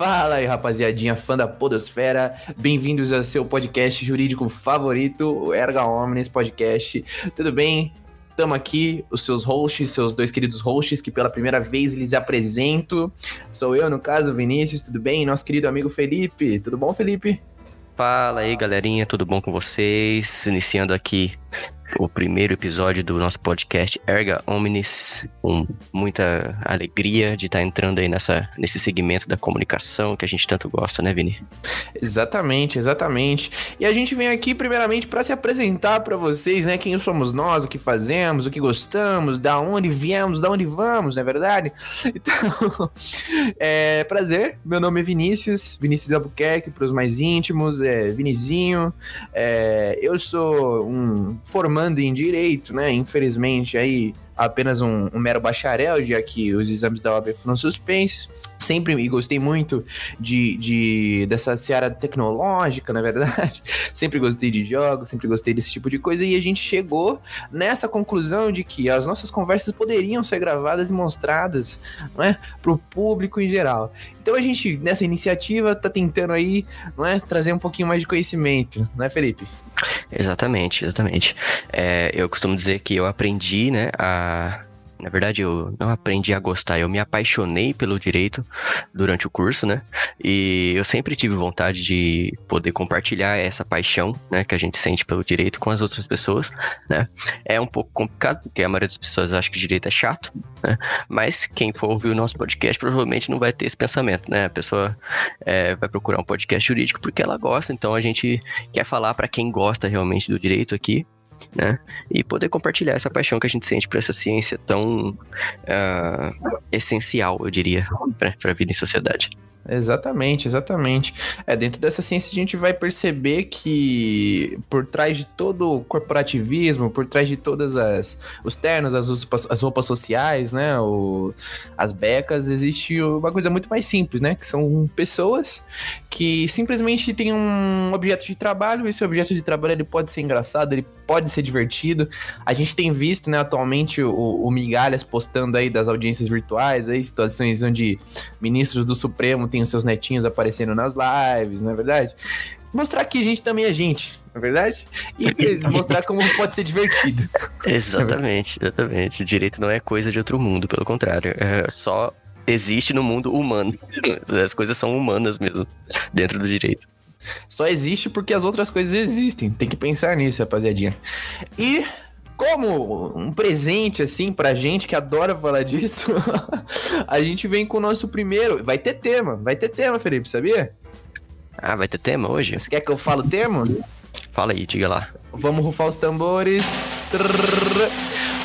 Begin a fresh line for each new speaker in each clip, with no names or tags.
Fala aí, rapaziadinha, fã da Podosfera. Bem-vindos ao seu podcast jurídico favorito, o Erga Omnis Podcast. Tudo bem? Estamos aqui, os seus hosts, seus dois queridos hosts, que pela primeira vez lhes apresento. Sou eu, no caso, Vinícius, tudo bem? E nosso querido amigo Felipe. Tudo bom, Felipe?
Fala aí, galerinha, tudo bom com vocês? Iniciando aqui o primeiro episódio do nosso podcast Erga Omnis, com muita alegria de estar entrando aí nessa, nesse segmento da comunicação que a gente tanto gosta, né, Vini?
Exatamente, exatamente. E a gente vem aqui primeiramente para se apresentar para vocês, né, quem somos nós, o que fazemos, o que gostamos, da onde viemos, da onde vamos, não é verdade? Então, é prazer, meu nome é Vinícius, Vinícius Albuquerque, para os mais íntimos, é Vinizinho, é, eu sou um formando formando em direito, né? Infelizmente, aí apenas um, um mero bacharel, já que os exames da OAB foram suspensos sempre me gostei muito de, de dessa seara tecnológica, na verdade. sempre gostei de jogos, sempre gostei desse tipo de coisa e a gente chegou nessa conclusão de que as nossas conversas poderiam ser gravadas e mostradas, não é, para o público em geral. Então a gente nessa iniciativa tá tentando aí, não é, trazer um pouquinho mais de conhecimento, não é, Felipe?
Exatamente, exatamente. É, eu costumo dizer que eu aprendi, né, a na verdade, eu não aprendi a gostar, eu me apaixonei pelo direito durante o curso, né? E eu sempre tive vontade de poder compartilhar essa paixão, né, que a gente sente pelo direito com as outras pessoas, né? É um pouco complicado, porque a maioria das pessoas acha que o direito é chato, né? Mas quem for ouvir o nosso podcast provavelmente não vai ter esse pensamento, né? A pessoa é, vai procurar um podcast jurídico porque ela gosta, então a gente quer falar para quem gosta realmente do direito aqui, né? E poder compartilhar essa paixão que a gente sente por essa ciência tão uh, essencial, eu diria, para a vida em sociedade.
Exatamente, exatamente. É, dentro dessa ciência a gente vai perceber que por trás de todo o corporativismo, por trás de todas as os ternos, as as roupas sociais, né, o, as becas, existe uma coisa muito mais simples, né, que são pessoas que simplesmente têm um objeto de trabalho, esse objeto de trabalho ele pode ser engraçado, ele pode ser divertido. A gente tem visto, né, atualmente o, o Migalhas postando aí das audiências virtuais, aí situações onde ministros do Supremo têm os seus netinhos aparecendo nas lives, não é verdade? Mostrar que a gente também é gente, não é verdade? E mostrar como pode ser divertido.
Exatamente, exatamente. O direito não é coisa de outro mundo, pelo contrário. É só existe no mundo humano. As coisas são humanas mesmo, dentro do direito.
Só existe porque as outras coisas existem. Tem que pensar nisso, rapaziadinha. E como um presente, assim, pra gente que adora falar disso, a gente vem com o nosso primeiro. Vai ter tema, vai ter tema, Felipe, sabia?
Ah, vai ter tema hoje?
Você quer que eu fale o tema?
Fala aí, diga lá.
Vamos rufar os tambores.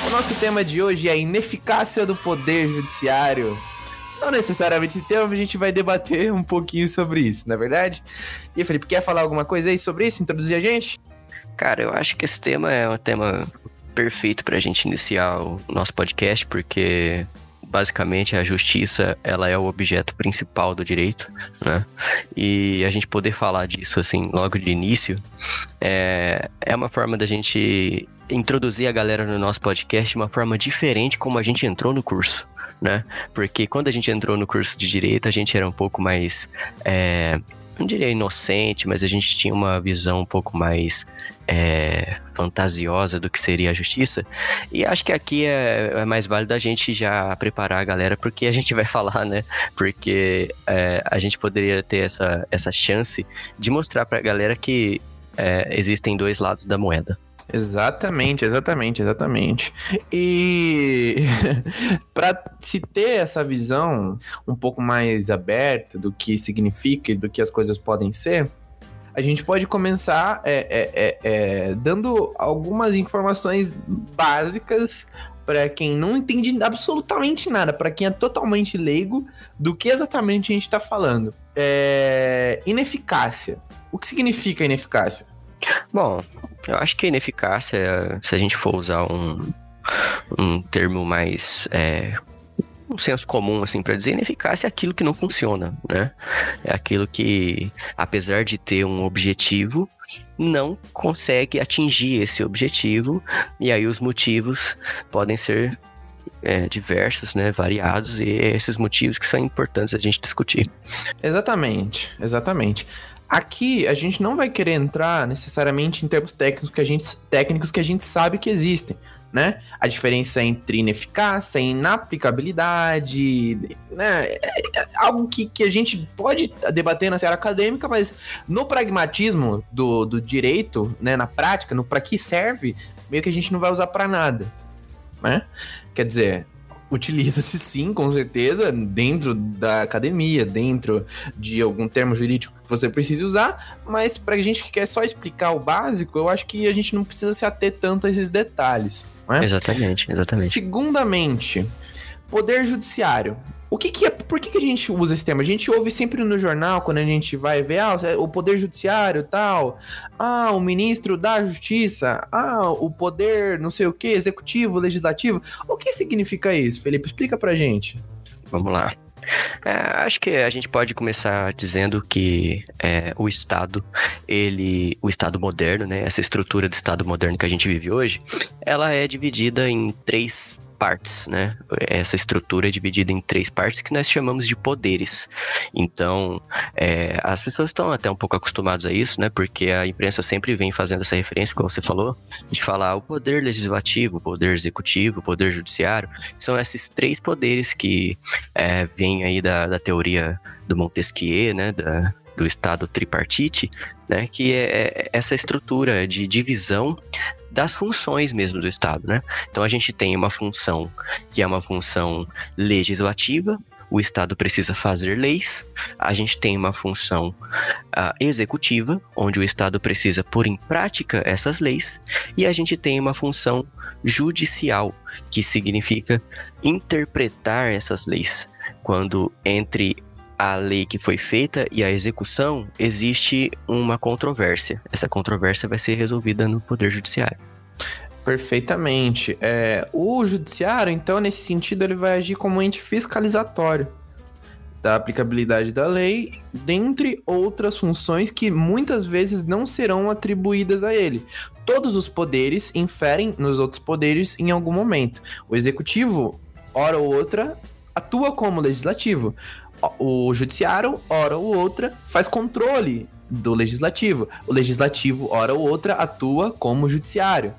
O nosso tema de hoje é a ineficácia do poder judiciário. Não necessariamente esse tema, mas a gente vai debater um pouquinho sobre isso, não é verdade? E Felipe, quer falar alguma coisa aí sobre isso? Introduzir a gente?
Cara, eu acho que esse tema é um tema perfeito para a gente iniciar o nosso podcast, porque basicamente a justiça ela é o objeto principal do direito, né? E a gente poder falar disso assim logo de início é, é uma forma da gente introduzir a galera no nosso podcast de uma forma diferente como a gente entrou no curso, né? Porque quando a gente entrou no curso de direito a gente era um pouco mais é, não diria inocente, mas a gente tinha uma visão um pouco mais é, fantasiosa do que seria a justiça. E acho que aqui é, é, mais válido a gente já preparar a galera, porque a gente vai falar, né? Porque é, a gente poderia ter essa, essa chance de mostrar para a galera que é, existem dois lados da moeda.
Exatamente, exatamente, exatamente. E para se ter essa visão um pouco mais aberta do que significa e do que as coisas podem ser, a gente pode começar é, é, é, é dando algumas informações básicas para quem não entende absolutamente nada, para quem é totalmente leigo do que exatamente a gente está falando. É, ineficácia. O que significa ineficácia?
Bom, eu acho que a ineficácia, se a gente for usar um, um termo mais é, um senso comum, assim, para dizer ineficácia é aquilo que não funciona, né? É aquilo que, apesar de ter um objetivo, não consegue atingir esse objetivo, e aí os motivos podem ser é, diversos, né, variados, e esses motivos que são importantes a gente discutir.
Exatamente, exatamente. Aqui a gente não vai querer entrar necessariamente em termos técnicos que a gente, técnicos que a gente sabe que existem né? A diferença entre ineficácia inaplicabilidade, né? É, é algo que, que a gente pode debater na seara acadêmica, mas no pragmatismo do, do direito, né? Na prática, no para que serve, meio que a gente não vai usar para nada, né? Quer dizer, utiliza-se sim, com certeza, dentro da academia, dentro de algum termo jurídico que você precise usar, mas pra gente que quer só explicar o básico, eu acho que a gente não precisa se ater tanto a esses detalhes.
É? Exatamente, exatamente.
Segundamente, poder judiciário. O que, que é, por que, que a gente usa esse termo? A gente ouve sempre no jornal, quando a gente vai ver, ah, o poder judiciário tal, ah, o ministro da justiça, ah, o poder não sei o que, executivo, legislativo. O que significa isso, Felipe? Explica pra gente.
Vamos lá. É, acho que a gente pode começar dizendo que é, o Estado, ele, o Estado moderno, né, essa estrutura do Estado moderno que a gente vive hoje, ela é dividida em três partes, né? Essa estrutura é dividida em três partes que nós chamamos de poderes. Então, é, as pessoas estão até um pouco acostumadas a isso, né? Porque a imprensa sempre vem fazendo essa referência, como você falou, de falar o poder legislativo, o poder executivo, o poder judiciário. São esses três poderes que é, vêm aí da, da teoria do Montesquieu, né? Da, do Estado tripartite, né, que é, é essa estrutura de divisão das funções mesmo do Estado, né? Então a gente tem uma função que é uma função legislativa, o Estado precisa fazer leis, a gente tem uma função uh, executiva, onde o Estado precisa pôr em prática essas leis, e a gente tem uma função judicial, que significa interpretar essas leis. Quando entre a lei que foi feita e a execução, existe uma controvérsia. Essa controvérsia vai ser resolvida no Poder Judiciário.
Perfeitamente. É, o Judiciário, então, nesse sentido, ele vai agir como ente fiscalizatório da aplicabilidade da lei, dentre outras funções que muitas vezes não serão atribuídas a ele. Todos os poderes inferem nos outros poderes em algum momento. O executivo, hora ou outra, atua como legislativo o judiciário, hora ou outra, faz controle do legislativo. O legislativo, hora ou outra, atua como judiciário,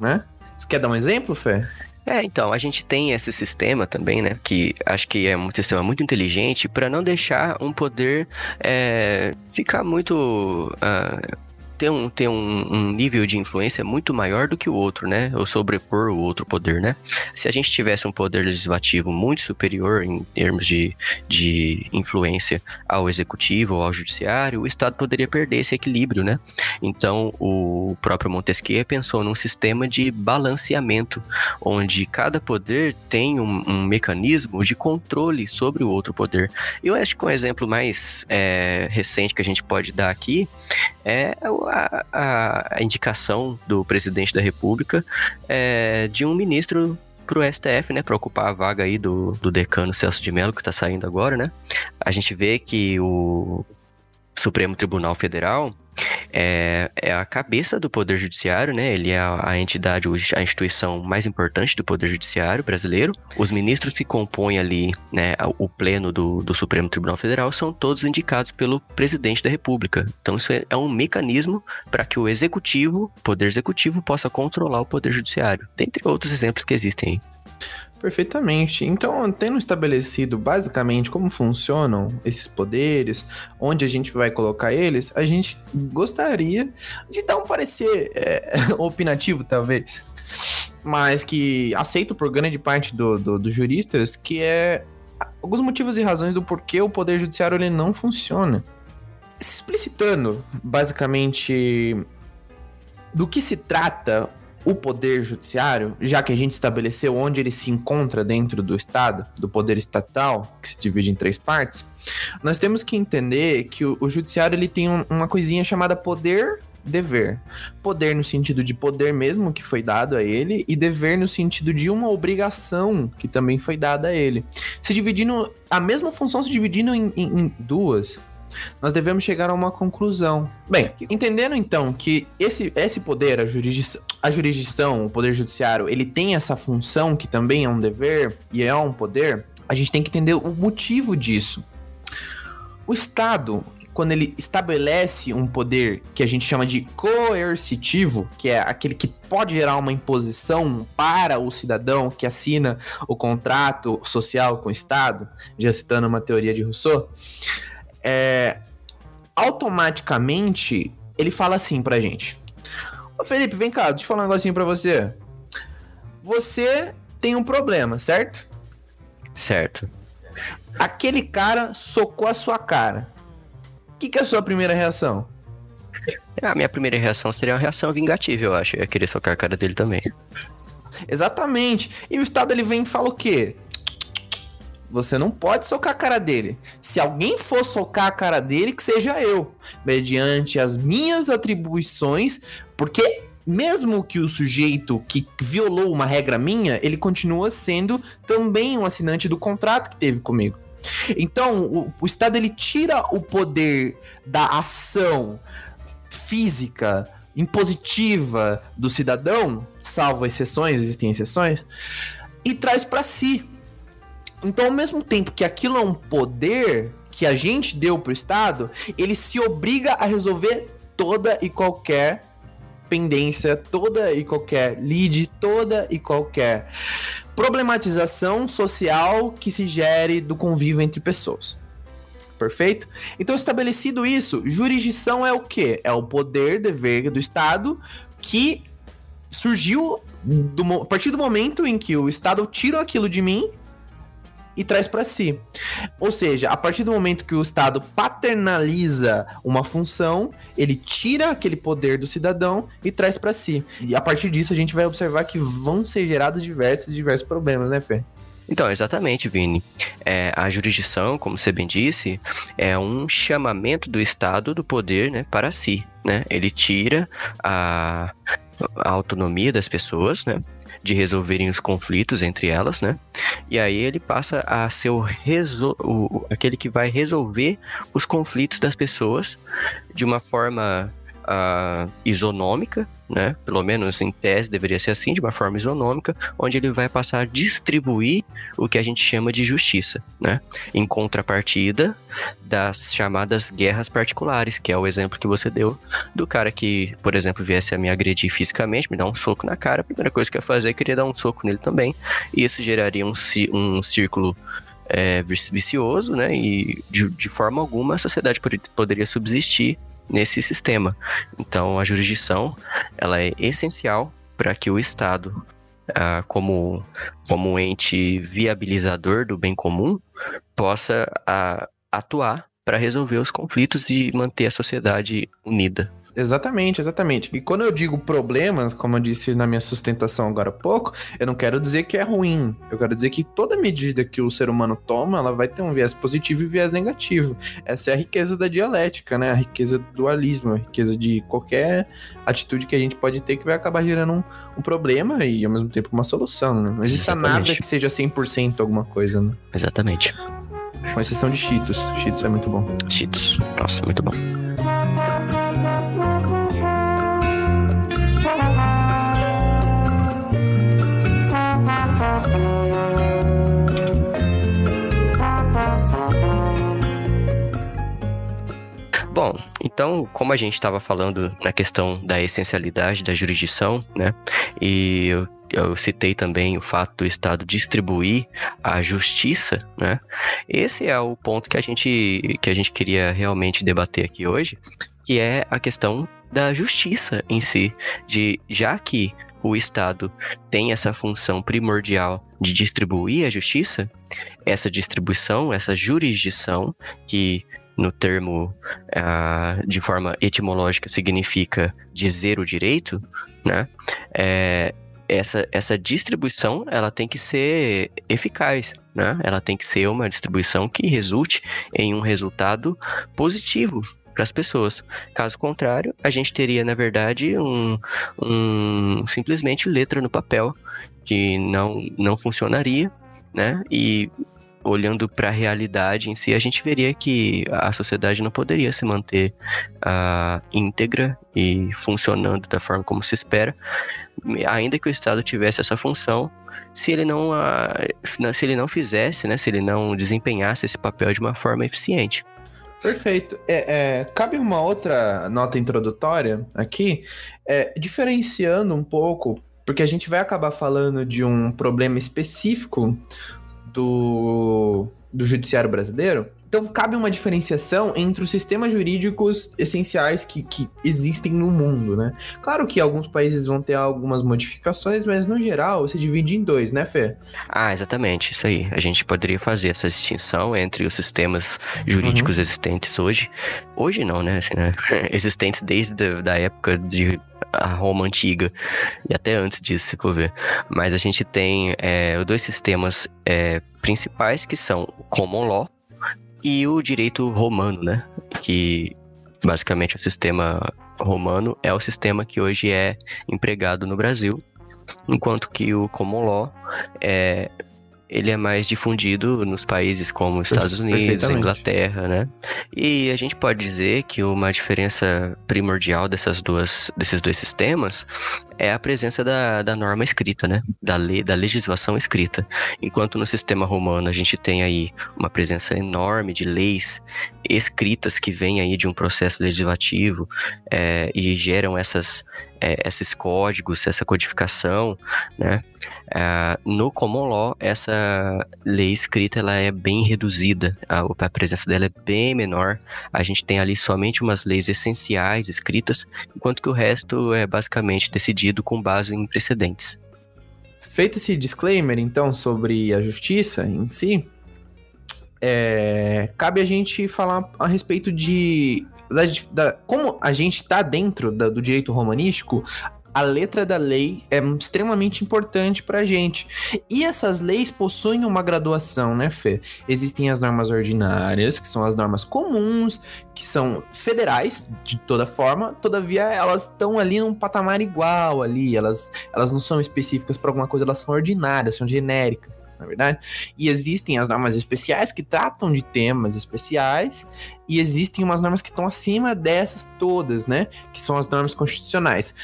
né? Você quer dar um exemplo, Fê?
É, então, a gente tem esse sistema também, né? Que acho que é um sistema muito inteligente para não deixar um poder é, ficar muito. Uh, ter um, ter um, um, nível de influência muito maior do que o outro, né? Ou sobrepor o outro poder, né? Se a gente tivesse um poder legislativo muito superior em termos de, de influência ao executivo ou ao judiciário, o Estado poderia perder esse equilíbrio, né? Então, o próprio Montesquieu pensou num sistema de balanceamento, onde cada poder tem um, um mecanismo de controle sobre o outro poder. Eu acho que um exemplo mais é, recente que a gente pode dar aqui é a, a indicação do presidente da República é, de um ministro para o STF, né, para ocupar a vaga aí do, do decano Celso de Mello, que está saindo agora, né? A gente vê que o Supremo Tribunal Federal é, é a cabeça do Poder Judiciário, né? Ele é a, entidade, a instituição mais importante do Poder Judiciário brasileiro. Os ministros que compõem ali, né, o pleno do, do Supremo Tribunal Federal são todos indicados pelo presidente da República. Então, isso é, é um mecanismo para que o executivo, Poder Executivo, possa controlar o Poder Judiciário, dentre outros exemplos que existem aí.
Perfeitamente. Então, tendo estabelecido basicamente como funcionam esses poderes, onde a gente vai colocar eles, a gente gostaria de dar um parecer é, opinativo, talvez, mas que aceito por grande parte dos do, do juristas, que é alguns motivos e razões do porquê o poder judiciário ele não funciona. Explicitando, basicamente, do que se trata o poder judiciário, já que a gente estabeleceu onde ele se encontra dentro do Estado, do poder estatal, que se divide em três partes, nós temos que entender que o, o judiciário ele tem um, uma coisinha chamada poder dever. Poder no sentido de poder mesmo que foi dado a ele e dever no sentido de uma obrigação que também foi dada a ele. Se dividindo a mesma função se dividindo em, em, em duas, nós devemos chegar a uma conclusão. Bem, entendendo então que esse, esse poder, a, jurisdição, a jurisdição, o poder judiciário, ele tem essa função que também é um dever e é um poder, a gente tem que entender o motivo disso. O Estado, quando ele estabelece um poder que a gente chama de coercitivo, que é aquele que pode gerar uma imposição para o cidadão que assina o contrato social com o Estado, já citando uma teoria de Rousseau, é, automaticamente ele fala assim pra gente: Ô Felipe, vem cá, deixa eu falar um negocinho pra você. Você tem um problema, certo?
Certo.
Aquele cara socou a sua cara. O que, que é a sua primeira reação?
A minha primeira reação seria uma reação vingativa, eu acho. Eu ia querer socar a cara dele também.
Exatamente. E o Estado ele vem e fala o quê? Você não pode socar a cara dele. Se alguém for socar a cara dele, que seja eu, mediante as minhas atribuições, porque mesmo que o sujeito que violou uma regra minha, ele continua sendo também um assinante do contrato que teve comigo. Então, o, o Estado ele tira o poder da ação física, impositiva do cidadão, salvo exceções, existem exceções, e traz para si. Então, ao mesmo tempo que aquilo é um poder que a gente deu pro Estado, ele se obriga a resolver toda e qualquer pendência, toda e qualquer lead, toda e qualquer problematização social que se gere do convívio entre pessoas. Perfeito? Então, estabelecido isso, jurisdição é o quê? É o poder, dever do Estado que surgiu do, a partir do momento em que o Estado tira aquilo de mim e traz para si. Ou seja, a partir do momento que o Estado paternaliza uma função, ele tira aquele poder do cidadão e traz para si. E a partir disso a gente vai observar que vão ser gerados diversos diversos problemas, né, Fê?
Então, exatamente, Vini. É, a jurisdição, como você bem disse, é um chamamento do Estado do poder né, para si. Né? Ele tira a, a autonomia das pessoas, né? De resolverem os conflitos entre elas, né? E aí ele passa a ser o, resol... o aquele que vai resolver os conflitos das pessoas de uma forma uh, isonômica, né? Pelo menos em tese deveria ser assim, de uma forma isonômica, onde ele vai passar a distribuir o que a gente chama de justiça, né? Em contrapartida das chamadas guerras particulares, que é o exemplo que você deu do cara que, por exemplo, viesse a me agredir fisicamente, me dar um soco na cara, a primeira coisa que eu ia fazer é queria dar um soco nele também, e isso geraria um, um círculo é, vicioso, né? E de, de forma alguma a sociedade poderia subsistir nesse sistema. Então, a jurisdição ela é essencial para que o Estado, ah, como, como ente viabilizador do bem comum, possa ah, atuar para resolver os conflitos e manter a sociedade unida.
Exatamente, exatamente. E quando eu digo problemas, como eu disse na minha sustentação agora há pouco, eu não quero dizer que é ruim. Eu quero dizer que toda medida que o ser humano toma, ela vai ter um viés positivo e viés negativo. Essa é a riqueza da dialética, né? A riqueza do dualismo, a riqueza de qualquer atitude que a gente pode ter que vai acabar gerando um, um problema e ao mesmo tempo uma solução, né? Não existe nada que seja 100% alguma coisa, né?
Exatamente.
Com exceção de Cheetos. Cheetos é muito bom.
Cheetos. Nossa, muito bom. Bom, então, como a gente estava falando na questão da essencialidade da jurisdição, né? E eu, eu, citei também o fato do Estado distribuir a justiça, né? Esse é o ponto que a gente, que a gente queria realmente debater aqui hoje, que é a questão da justiça em si, de já que o Estado tem essa função primordial de distribuir a justiça, essa distribuição, essa jurisdição que no termo uh, de forma etimológica significa dizer o direito, né? É, essa, essa distribuição ela tem que ser eficaz, né? Ela tem que ser uma distribuição que resulte em um resultado positivo para as pessoas. Caso contrário, a gente teria, na verdade, um, um simplesmente letra no papel que não, não funcionaria, né? E olhando para a realidade em si, a gente veria que a sociedade não poderia se manter uh, íntegra e funcionando da forma como se espera, ainda que o Estado tivesse essa função, se ele não, a, se ele não fizesse, né, se ele não desempenhasse esse papel de uma forma eficiente.
Perfeito. É, é, cabe uma outra nota introdutória aqui, é, diferenciando um pouco, porque a gente vai acabar falando de um problema específico do, do judiciário brasileiro, então, cabe uma diferenciação entre os sistemas jurídicos essenciais que, que existem no mundo, né? Claro que alguns países vão ter algumas modificações, mas no geral você divide em dois, né, Fê?
Ah, exatamente, isso aí. A gente poderia fazer essa distinção entre os sistemas jurídicos uhum. existentes hoje. Hoje não, né? Assim, né? existentes desde a da época de a Roma antiga e até antes disso, se for ver. Mas a gente tem é, dois sistemas é, principais que são o Common Law e o direito romano, né? Que basicamente o sistema romano é o sistema que hoje é empregado no Brasil, enquanto que o common law é ele é mais difundido nos países como Estados Unidos, Inglaterra, né? E a gente pode dizer que uma diferença primordial dessas duas, desses dois sistemas é a presença da, da norma escrita, né? Da lei, da legislação escrita. Enquanto no sistema romano a gente tem aí uma presença enorme de leis escritas que vêm aí de um processo legislativo é, e geram essas, é, esses códigos, essa codificação, né? É, no common law, essa lei escrita ela é bem reduzida, a, a presença dela é bem menor. A gente tem ali somente umas leis essenciais escritas, enquanto que o resto é basicamente decidido com base em precedentes.
Feito esse disclaimer, então, sobre a justiça em si, é, cabe a gente falar a respeito de da, da, como a gente está dentro da, do direito romanístico, a letra da lei é extremamente importante para a gente. E essas leis possuem uma graduação, né, Fê? Existem as normas ordinárias, que são as normas comuns, que são federais, de toda forma, todavia elas estão ali num patamar igual ali, elas, elas não são específicas para alguma coisa, elas são ordinárias, são genéricas na verdade. E existem as normas especiais que tratam de temas especiais, e existem umas normas que estão acima dessas todas, né? Que são as normas constitucionais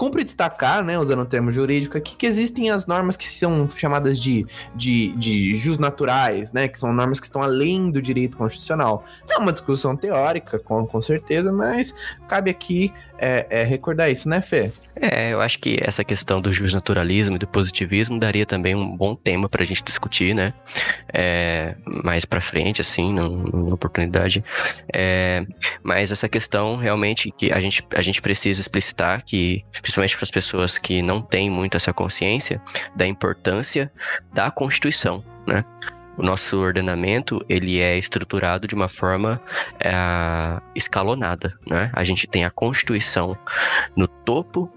cumpre destacar, né, usando o termo jurídico aqui, que existem as normas que são chamadas de, de, de jus naturais, né, que são normas que estão além do direito constitucional. É uma discussão teórica, com, com certeza, mas cabe aqui é, é, recordar isso, né, Fê?
É, eu acho que essa questão do justnaturalismo e do positivismo daria também um bom tema para a gente discutir, né? É, mais para frente, assim, numa oportunidade. É, mas essa questão realmente que a gente, a gente precisa explicitar que, principalmente para as pessoas que não têm muito essa consciência da importância da Constituição, né? O nosso ordenamento ele é estruturado de uma forma é, escalonada, né? A gente tem a Constituição no topo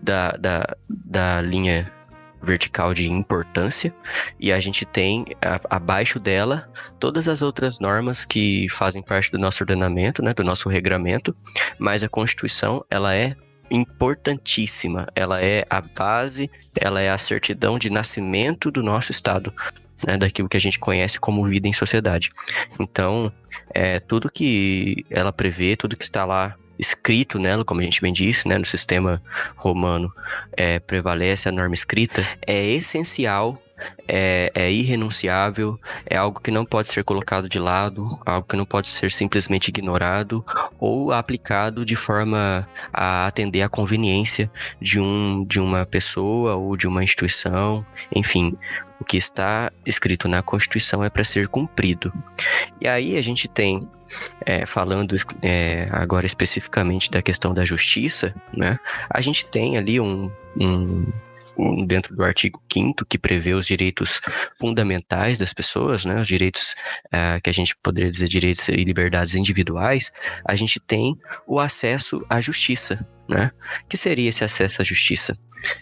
da, da, da linha vertical de importância e a gente tem a, abaixo dela todas as outras normas que fazem parte do nosso ordenamento, né, do nosso regramento, mas a Constituição ela é importantíssima, ela é a base, ela é a certidão de nascimento do nosso Estado né, daquilo que a gente conhece como vida em sociedade. Então, é, tudo que ela prevê, tudo que está lá escrito nela, como a gente bem disse, né, no sistema romano, é, prevalece a norma escrita, é essencial é, é, irrenunciável, é algo que não pode ser colocado de lado, algo que não pode ser simplesmente ignorado ou aplicado de forma a atender à conveniência de, um, de uma pessoa ou de uma instituição, enfim. O que está escrito na Constituição é para ser cumprido. E aí a gente tem, é, falando é, agora especificamente da questão da justiça, né? A gente tem ali um, um dentro do artigo 5 que prevê os direitos fundamentais das pessoas, né, os direitos uh, que a gente poderia dizer direitos e liberdades individuais, a gente tem o acesso à justiça, né? Que seria esse acesso à justiça?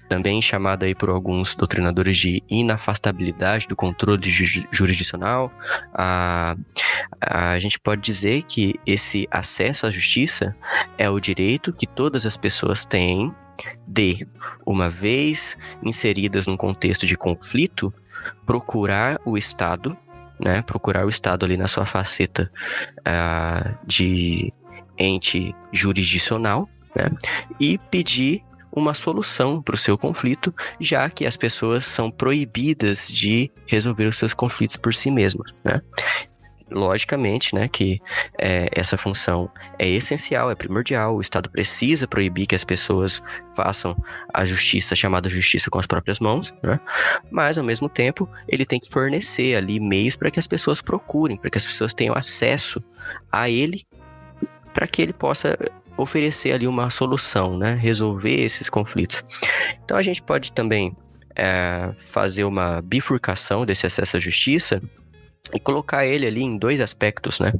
também chamada aí por alguns doutrinadores de inafastabilidade do controle jurisdicional. A, a gente pode dizer que esse acesso à justiça é o direito que todas as pessoas têm de, uma vez inseridas num contexto de conflito, procurar o Estado, né, procurar o Estado ali na sua faceta uh, de ente jurisdicional, né, e pedir uma solução para o seu conflito, já que as pessoas são proibidas de resolver os seus conflitos por si mesmas, né? Logicamente, né, que é, essa função é essencial, é primordial. O Estado precisa proibir que as pessoas façam a justiça chamada justiça com as próprias mãos, né? Mas ao mesmo tempo, ele tem que fornecer ali meios para que as pessoas procurem, para que as pessoas tenham acesso a ele, para que ele possa oferecer ali uma solução, né? Resolver esses conflitos. Então a gente pode também é, fazer uma bifurcação desse acesso à justiça e colocar ele ali em dois aspectos, né?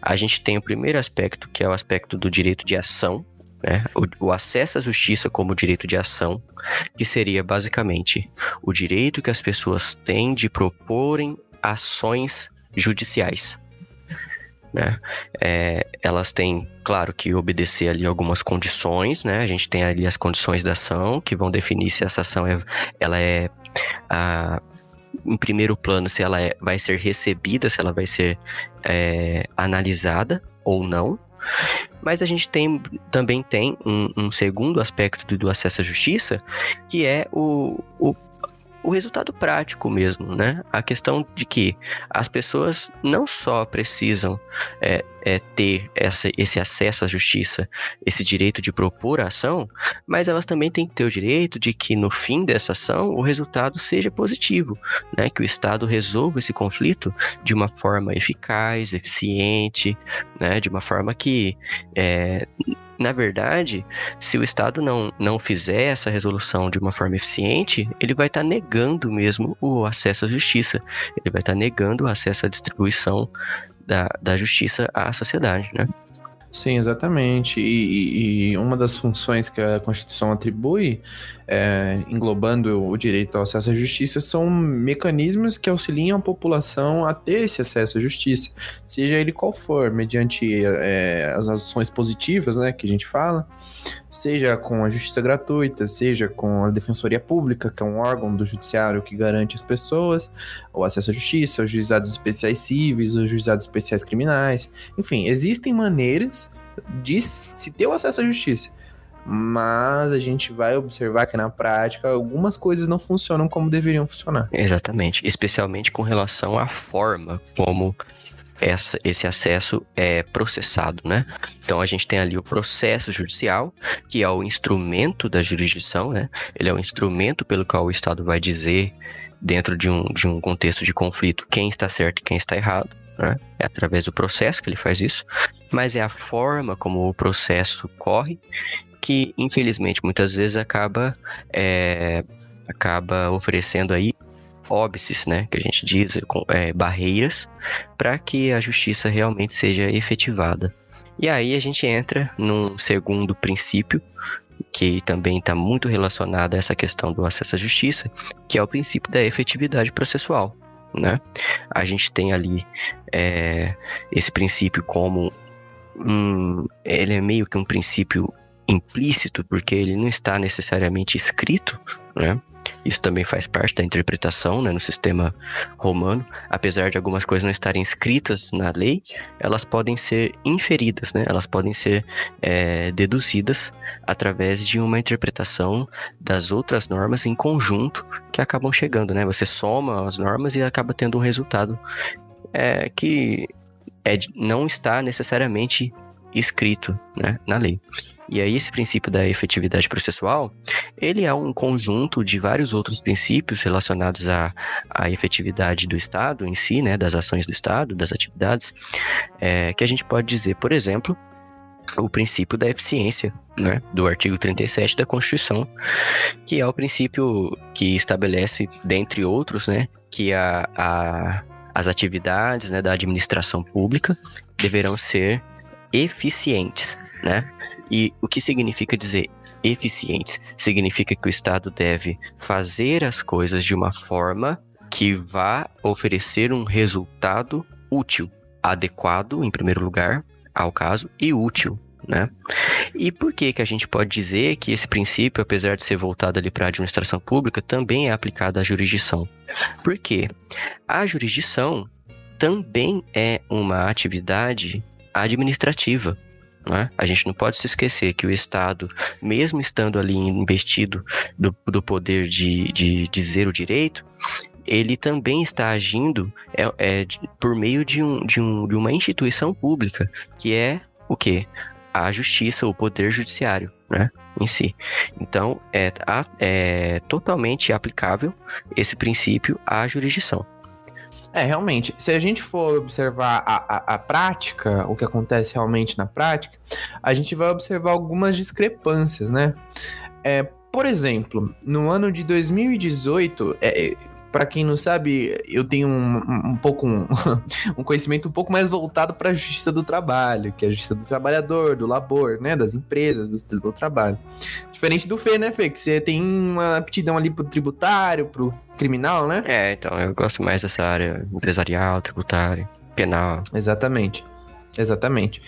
A gente tem o primeiro aspecto, que é o aspecto do direito de ação, né? O, o, acesso à justiça como direito de ação, que seria basicamente o direito que as pessoas têm de proporem ações judiciais. Né? É, elas têm, claro, que obedecer ali algumas condições, né? A gente tem ali as condições da ação que vão definir se essa ação é, ela é a, em primeiro plano se ela é, vai ser recebida, se ela vai ser é, analisada ou não. Mas a gente tem, também tem um, um segundo aspecto do, do, acesso à justiça, que é o, o o resultado prático mesmo, né? A questão de que as pessoas não só precisam é, é, ter essa, esse acesso à justiça, esse direito de propor a ação, mas elas também têm que ter o direito de que no fim dessa ação o resultado seja positivo, né? Que o Estado resolva esse conflito de uma forma eficaz, eficiente, né? De uma forma que é, na verdade, se o Estado não, não fizer essa resolução de uma forma eficiente, ele vai estar tá negando mesmo o acesso à justiça, ele vai estar tá negando o acesso à distribuição da, da justiça à sociedade, né?
Sim, exatamente. E, e, uma das funções que a Constituição atribui, é, englobando o direito ao acesso à justiça, são mecanismos que auxiliam a população a ter esse acesso à justiça, seja ele qual for, mediante é, as ações positivas, né, que a gente fala, seja com a justiça gratuita, seja com a defensoria pública, que é um órgão do judiciário que garante às pessoas o acesso à justiça, os juizados especiais cíveis, os juizados especiais criminais. Enfim, existem maneiras de se ter o acesso à justiça. Mas a gente vai observar que na prática algumas coisas não funcionam como deveriam funcionar.
Exatamente, especialmente com relação à forma como essa, esse acesso é processado, né? Então a gente tem ali o processo judicial, que é o instrumento da jurisdição, né? Ele é o instrumento pelo qual o Estado vai dizer, dentro de um, de um contexto de conflito, quem está certo e quem está errado. Né? É através do processo que ele faz isso, mas é a forma como o processo corre que, infelizmente, muitas vezes acaba, é, acaba oferecendo aí óbices, né, que a gente diz, é, barreiras, para que a justiça realmente seja efetivada. E aí a gente entra num segundo princípio, que também está muito relacionado a essa questão do acesso à justiça, que é o princípio da efetividade processual. Né? A gente tem ali é, esse princípio como um, ele é meio que um princípio implícito, porque ele não está necessariamente escrito, né? Isso também faz parte da interpretação né, no sistema romano. Apesar de algumas coisas não estarem escritas na lei, elas podem ser inferidas, né? elas podem ser é, deduzidas através de uma interpretação das outras normas em conjunto que acabam chegando. Né? Você soma as normas e acaba tendo um resultado é, que é, não está necessariamente escrito né, na lei. E aí esse princípio da efetividade processual, ele é um conjunto de vários outros princípios relacionados à, à efetividade do Estado em si, né, das ações do Estado, das atividades, é, que a gente pode dizer, por exemplo, o princípio da eficiência, né, do artigo 37 da Constituição, que é o princípio que estabelece, dentre outros, né, que a, a, as atividades né, da administração pública deverão ser eficientes, né? E o que significa dizer eficientes? Significa que o Estado deve fazer as coisas de uma forma que vá oferecer um resultado útil, adequado, em primeiro lugar, ao caso, e útil, né? E por que que a gente pode dizer que esse princípio, apesar de ser voltado ali para a administração pública, também é aplicado à jurisdição? Porque a jurisdição também é uma atividade administrativa Né? A gente não pode se esquecer que o Estado, mesmo estando ali investido do, do poder de, de dizer o direito, ele também está agindo é, é, por meio de, um, de, um, de uma instituição pública, que é o quê? A justiça, o poder judiciário, né? Em si. Então, é, é totalmente aplicável esse princípio à jurisdição.
É, realmente, se a gente for observar a, a, a, prática, o que acontece realmente na prática, a gente vai observar algumas discrepâncias, né? É, por exemplo, no ano de 2018, é, é para quem não sabe, eu tenho um, um pouco um, um, conhecimento um pouco mais voltado para a justiça do trabalho, que é a justiça do trabalhador, do labor, né, das empresas, do, do trabalho. Diferente do Fê, né, Fê, que você tem uma aptidão ali pro tributário, pro criminal, né?
É, então, eu gosto mais dessa área empresarial, tributária, penal.
Exatamente. Exatamente.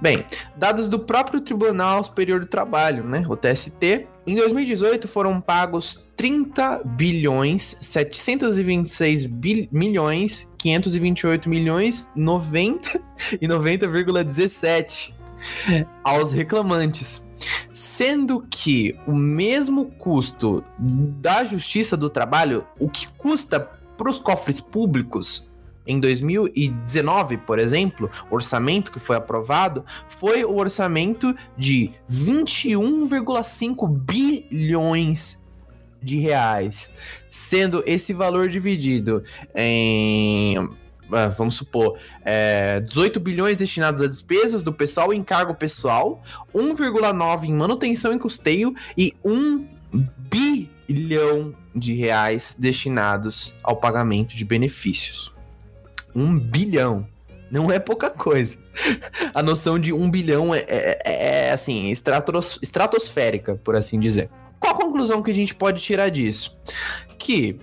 Bem, dados do próprio Tribunal Superior do Trabalho, né, o TST, em 2018 foram pagos 30 bilhões 726 bil, milhões 528 milhões 90 e 90,17 aos reclamantes. Sendo que o mesmo custo da Justiça do Trabalho, o que custa para os cofres públicos em 2019, por exemplo, o orçamento que foi aprovado foi o orçamento de 21,5 bilhões de reais, sendo esse valor dividido em vamos supor, é, 18 bilhões destinados a despesas do pessoal em cargo pessoal, 1,9 em manutenção e custeio e 1 bilhão de reais destinados ao pagamento de benefícios. Um bilhão. Não é pouca coisa. A noção de um bilhão é, é, é, é assim, estratos, estratosférica, por assim dizer. Qual a conclusão que a gente pode tirar disso? Que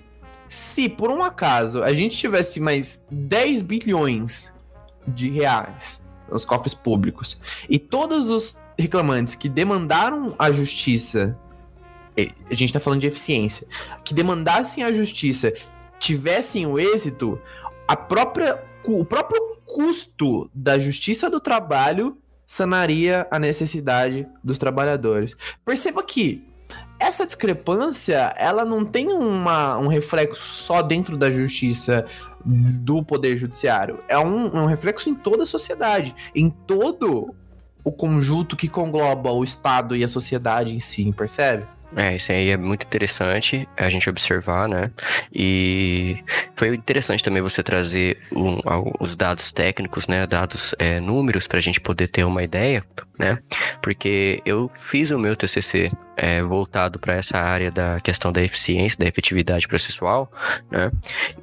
se por um acaso a gente tivesse mais 10 bilhões de reais nos cofres públicos e todos os reclamantes que demandaram a justiça, a gente tá falando de eficiência, que demandassem a justiça tivessem o êxito, a própria, o próprio custo da justiça do trabalho sanaria a necessidade dos trabalhadores. Perceba que essa discrepância, ela não tem uma, um reflexo só dentro da justiça do poder judiciário. É um, um reflexo em toda a sociedade, em todo o conjunto que congloba o Estado e a sociedade em si, percebe?
É, isso aí é muito interessante a gente observar, né? E foi interessante também você trazer um, os dados técnicos, né? Dados, é, números, para a gente poder ter uma ideia, né? Porque eu fiz o meu TCC é, voltado para essa área da questão da eficiência, da efetividade processual, né?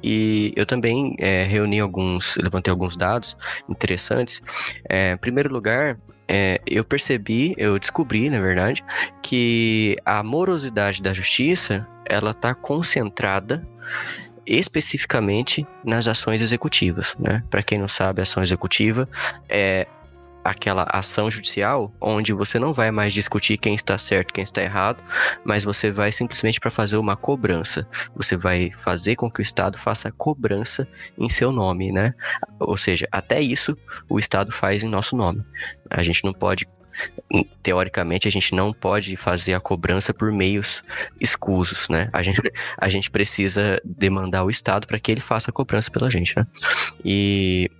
E eu também é, reuni alguns, levantei alguns dados interessantes. É, em primeiro lugar, é, eu percebi, eu descobri, na verdade, que a morosidade da justiça ela está concentrada especificamente nas ações executivas, né? Para quem não sabe, ação executiva é aquela ação judicial onde você não vai mais discutir quem está certo, quem está errado, mas você vai simplesmente para fazer uma cobrança. Você vai fazer com que o Estado faça cobrança em seu nome, né? Ou seja, até isso o Estado faz em nosso nome. A gente não pode teoricamente a gente não pode fazer a cobrança por meios escusos, né? A gente, a gente precisa demandar o Estado para que ele faça a cobrança pela gente, né? E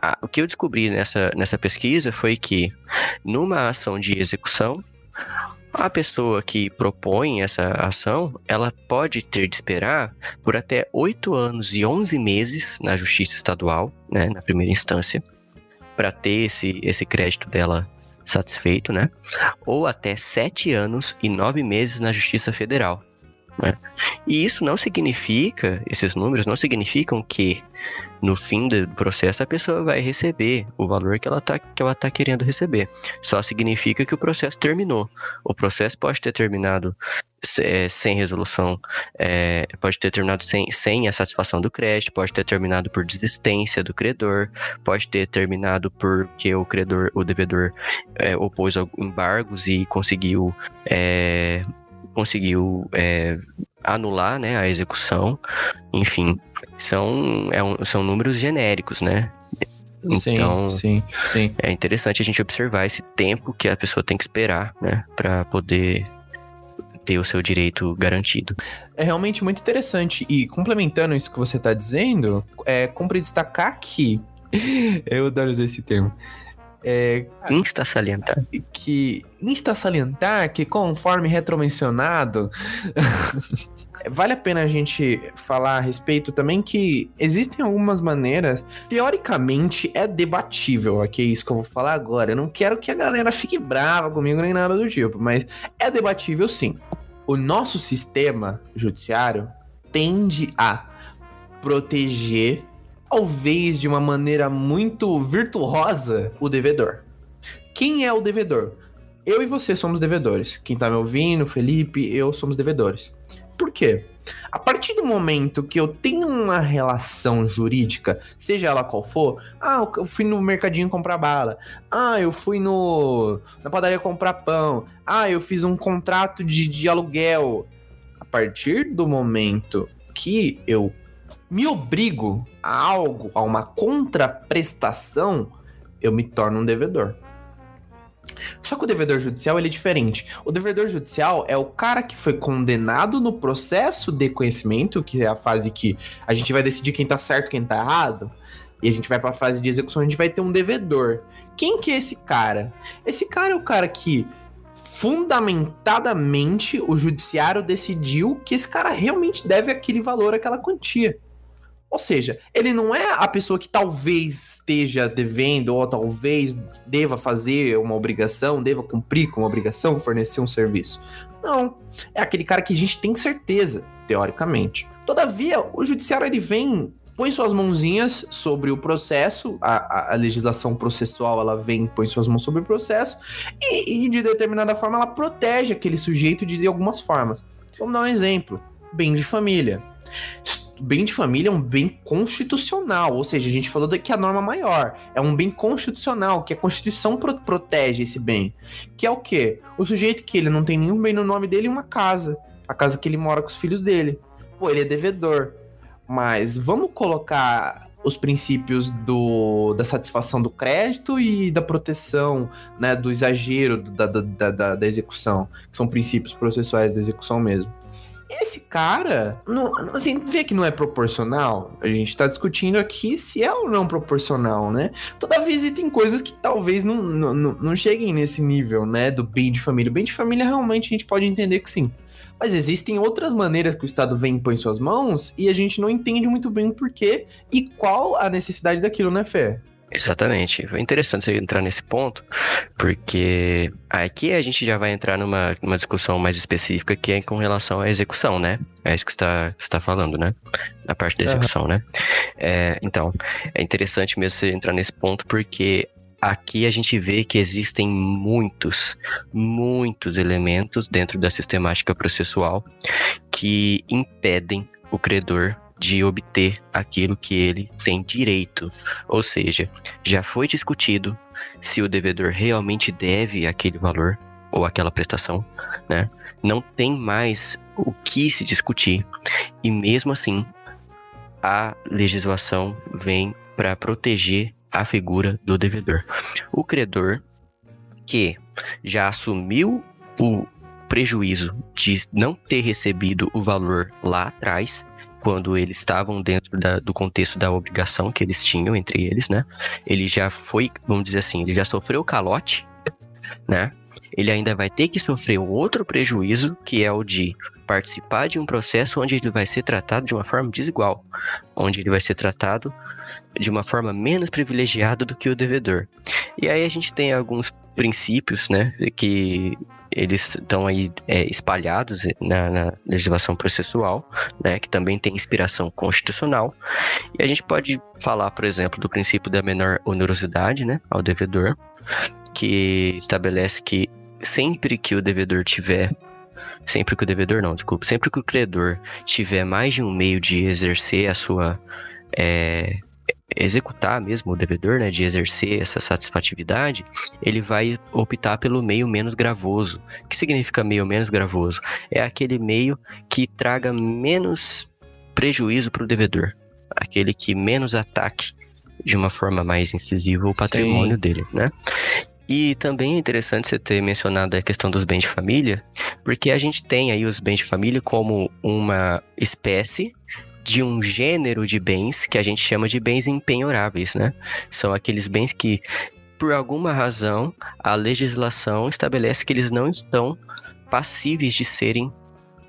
a, o que eu descobri nessa, nessa pesquisa foi que numa ação de execução a pessoa que propõe essa ação, ela pode ter de esperar por até 8 anos e 11 meses na justiça estadual, né, na primeira instância, para ter esse, esse crédito dela satisfeito, né? Ou até sete anos e nove meses na Justiça Federal. Né? E isso não significa, esses números não significam que no fim do processo a pessoa vai receber o valor que ela está que ela tá querendo receber. Só significa que o processo terminou. O processo pode ter terminado é, sem resolução, é, pode ter terminado sem, sem a satisfação do crédito, pode ter terminado por desistência do credor, pode ter terminado porque o credor, o devedor é, opôs embargos e conseguiu é, conseguiu é, anular né, a execução. Enfim, são, é um, são números genéricos, né? Então,
sim, sim.
é interessante a gente observar esse tempo que a pessoa tem que esperar, né, para poder ter o seu direito garantido.
É realmente muito interessante. E complementando isso que você está dizendo, é, cumpre destacar que. Eu adoro usar esse termo. É,
Insta salientar.
que insta salientar que conforme retromencionado vale a pena a gente falar a respeito também que existem algumas maneiras teoricamente é debatível aqui é isso que eu vou falar agora. Eu não quero que a galera fique brava comigo nem nada do tipo mas é debatível sim. O nosso sistema judiciário tende a proteger talvez de uma maneira muito virtuosa, o devedor. Quem é o devedor? Eu e você somos devedores. Quem tá me ouvindo, Felipe, eu somos devedores. Por quê? A partir do momento que eu tenho uma relação jurídica, seja ela qual for, ah, eu fui no mercadinho comprar bala, ah, eu fui no na padaria comprar pão, ah, eu fiz um contrato de, de aluguel. A partir do momento que eu me obrigo a algo, a uma contraprestação, eu me torno um devedor. Só que o devedor judicial ele é diferente. O devedor judicial é o cara que foi condenado no processo de conhecimento, que é a fase que a gente vai decidir quem tá certo, quem tá errado, e a gente vai para a fase de execução, a gente vai ter um devedor. Quem que é esse cara? Esse cara é o cara que fundamentadamente o judiciário decidiu que esse cara realmente deve aquele valor, aquela quantia. Ou seja, ele não é a pessoa que talvez esteja devendo ou talvez deva fazer uma obrigação, deva cumprir com uma obrigação, fornecer um serviço. Não, é aquele cara que a gente tem certeza, teoricamente. Todavia, o judiciário ele vem põe suas mãozinhas sobre o processo, a, a, legislação processual ela vem, põe suas mãos sobre o processo e, e, de determinada forma ela protege aquele sujeito de algumas formas. Vamos dar um exemplo: bem de família bem de família é um bem constitucional, ou seja, a gente falou que é a norma maior, é um bem constitucional, que a Constituição pro protege esse bem. Que é o quê? O sujeito que ele não tem nenhum bem no nome dele uma casa, a casa que ele mora com os filhos dele. Pô, ele é devedor. Mas vamos colocar os princípios do, da satisfação do crédito e da proteção, né, do exagero da, da, da, da execução, que são princípios processuais da execução mesmo. Esse cara, não, assim, vê que não é proporcional. A gente tá discutindo aqui se é ou não proporcional, né? Todavia existem coisas que talvez não, não, não cheguem nesse nível, né? Do bem de família. O bem de família realmente a gente pode entender que sim. Mas existem outras maneiras que o Estado vem e põe em suas mãos e a gente não entende muito bem o porquê e qual a necessidade daquilo, né, Fé?
Exatamente. Foi interessante você entrar nesse ponto, porque aqui a gente já vai entrar numa, numa discussão mais específica que é com relação à execução, né? É isso que você está, está falando, né? Na parte da execução, uhum. né? É, então, é interessante mesmo você entrar nesse ponto, porque aqui a gente vê que existem muitos, muitos elementos dentro da sistemática processual que impedem o credor de obter aquilo que ele tem direito. Ou seja, já foi discutido se o devedor realmente deve aquele valor ou aquela prestação, né? Não tem mais o que se discutir. E mesmo assim, a legislação vem para proteger a figura do devedor. O credor que já assumiu o prejuízo de não ter recebido o valor lá atrás, quando eles estavam dentro da, do contexto da obrigação que eles tinham entre eles, né? Ele já foi, vamos dizer assim, ele já sofreu calote, né? Ele ainda vai ter que sofrer um outro prejuízo, que é o de participar de um processo onde ele vai ser tratado de uma forma desigual, onde ele vai ser tratado de uma forma menos privilegiada do que o devedor. E aí a gente tem alguns princípios, né, que eles estão aí é, espalhados na, na, legislação processual, né, que também tem inspiração constitucional. E a gente pode falar, por exemplo, do princípio da menor onerosidade, né, ao devedor, que estabelece que sempre que o devedor tiver sempre que o devedor não, desculpa, sempre que o credor tiver mais de um meio de exercer a sua é, executar mesmo o devedor, né, de exercer essa satisfatividade, ele vai optar pelo meio menos gravoso. O que significa meio menos gravoso? É aquele meio que traga menos prejuízo para o devedor, aquele que menos ataque de uma forma mais incisiva o patrimônio Sim. dele, né? E também é interessante você ter mencionado a questão dos bens de família, porque a gente tem aí os bens de família como uma espécie de um gênero de bens que a gente chama de bens empenhoráveis, né? São aqueles bens que, por alguma razão, a legislação estabelece que eles não estão passíveis de serem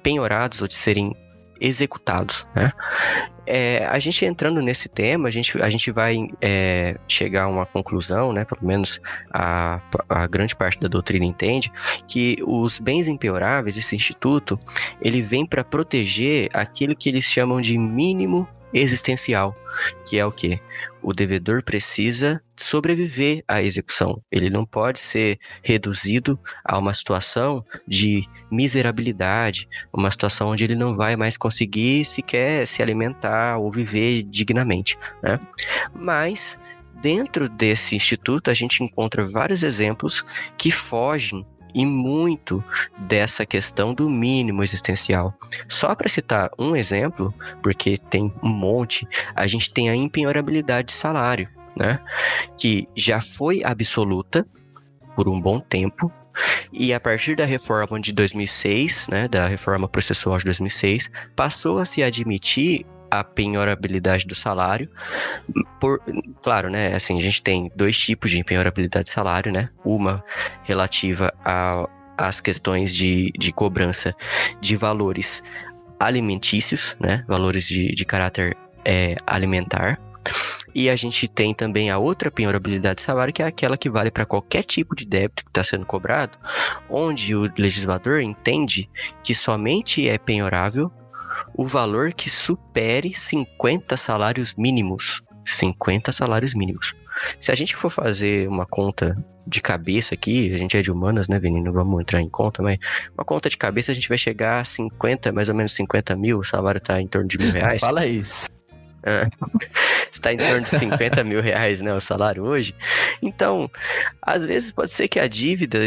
penhorados ou de serem executados, né? É, a gente entrando nesse tema, a gente, a gente vai é, chegar a uma conclusão, né? Pelo menos a, a grande parte da doutrina entende que os bens impenhoráveis, esse instituto, ele vem para proteger aquilo que eles chamam de mínimo existencial, que é o que? O devedor precisa sobreviver à execução. Ele não pode ser reduzido a uma situação de miserabilidade, uma situação onde ele não vai mais conseguir sequer se alimentar ou viver dignamente, né? Mas dentro desse instituto a gente encontra vários exemplos que fogem e muito dessa questão do mínimo existencial. Só para citar um exemplo, porque tem um monte, a gente tem a impenhorabilidade de salário, né? Que já foi absoluta por um bom tempo, e a partir da reforma de 2006, né, da reforma processual de 2006, passou a se admitir a penhorabilidade do salário. Por, claro, né? Assim, a gente tem dois tipos de penhorabilidade de salário, né? Uma relativa a, às questões de, de cobrança de valores alimentícios, né? Valores de, de caráter é, alimentar. E a gente tem também a outra penhorabilidade de salário, que é aquela que vale para qualquer tipo de débito que está sendo cobrado, onde o legislador entende que somente é penhorável o valor que supere 50 salários mínimos. 50 salários mínimos. Se a gente for fazer uma conta de cabeça aqui, a gente é de humanas, né, Vini? Não vamos entrar em conta, mas uma conta de cabeça a gente vai chegar a 50, mais ou menos 50 mil, o salário tá em torno de mil reais.
Fala isso.
É. Está em torno de 50 mil reais, né, o salário hoje. Então, às vezes pode ser que a dívida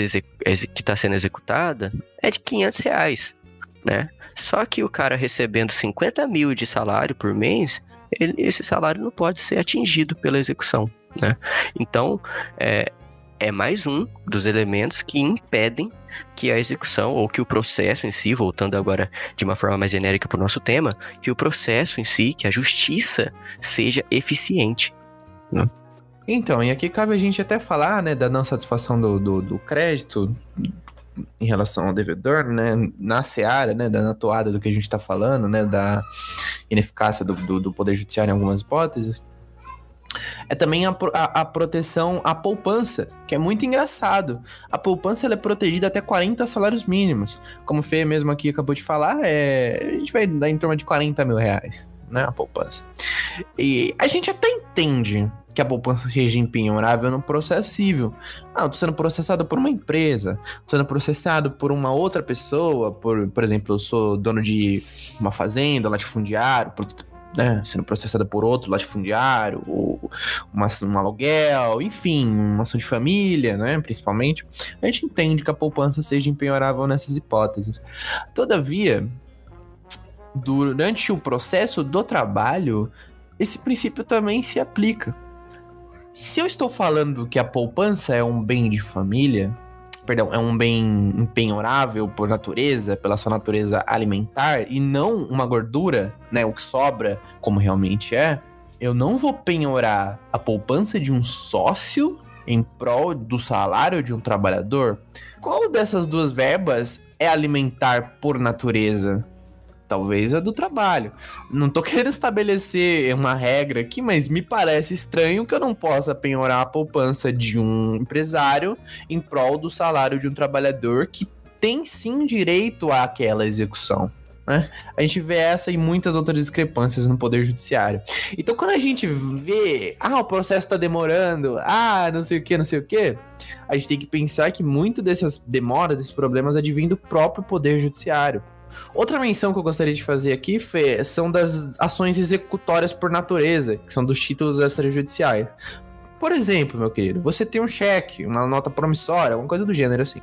que está sendo executada é de 500 reais, né? Só que o cara recebendo 50 mil de salário por mês, ele, esse salário não pode ser atingido pela execução, né? Então, é, é mais um dos elementos que impedem que a execução ou que o processo em si, voltando agora de uma forma mais genérica para o nosso tema, que o processo em si, que a justiça seja eficiente. Né?
Então, e aqui cabe a gente até falar, né, da não satisfação do, do, do crédito, em relação ao devedor, né, na seara, né, da toada do que a gente está falando, né, da ineficácia do, do, do, Poder Judiciário em algumas hipóteses, é também a, a, a, proteção à poupança, que é muito engraçado. A poupança ela é protegida até 40 salários mínimos. Como o Fê mesmo aqui acabou de falar, é, a gente vai dar em torno de 40 mil reais, né, a poupança. E a gente até entende que a poupança seja empenhorável no processo civil. Ah, eu tô sendo processado por uma empresa, tô sendo processado por uma outra pessoa, por, por exemplo, eu sou dono de uma fazenda, latifundiário, né, sendo processado por outro latifundiário, ou uma, um aluguel, enfim, uma ação de família, né, principalmente. A gente entende que a poupança seja empenhorável nessas hipóteses. Todavia, durante o processo do trabalho, esse princípio também se aplica. Se eu estou falando que a poupança é um bem de família, perdão, é um bem empenhorável por natureza, pela sua natureza alimentar, e não uma gordura, né, o que sobra, como realmente é, eu não vou penhorar a poupança de um sócio em prol do salário de um trabalhador? Qual dessas duas verbas é alimentar por natureza? Talvez a do trabalho. Não tô querendo estabelecer uma regra aqui, mas me parece estranho que eu não possa penhorar a poupança de um empresário em prol do salário de um trabalhador que tem sim direito àquela execução. Né? A gente vê essa e muitas outras discrepâncias no Poder Judiciário. Então, quando a gente vê, ah, o processo está demorando, ah, não sei o que, não sei o que, a gente tem que pensar que muito dessas demoras, desses problemas, advêm do próprio Poder Judiciário. Outra menção que eu gostaria de fazer aqui, Fê, são das ações executórias por natureza, que são dos títulos extrajudiciais. Por exemplo, meu querido, você tem um cheque, uma nota promissória, alguma coisa do gênero assim.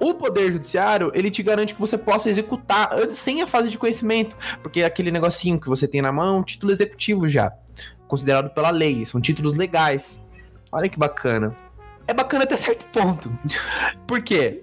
O Poder Judiciário, ele te garante que você possa executar sem a fase de conhecimento, porque é aquele negocinho que você tem na mão, título executivo já. considerado pela lei, são títulos legais. Olha que bacana. É bacana até certo ponto. Por quê?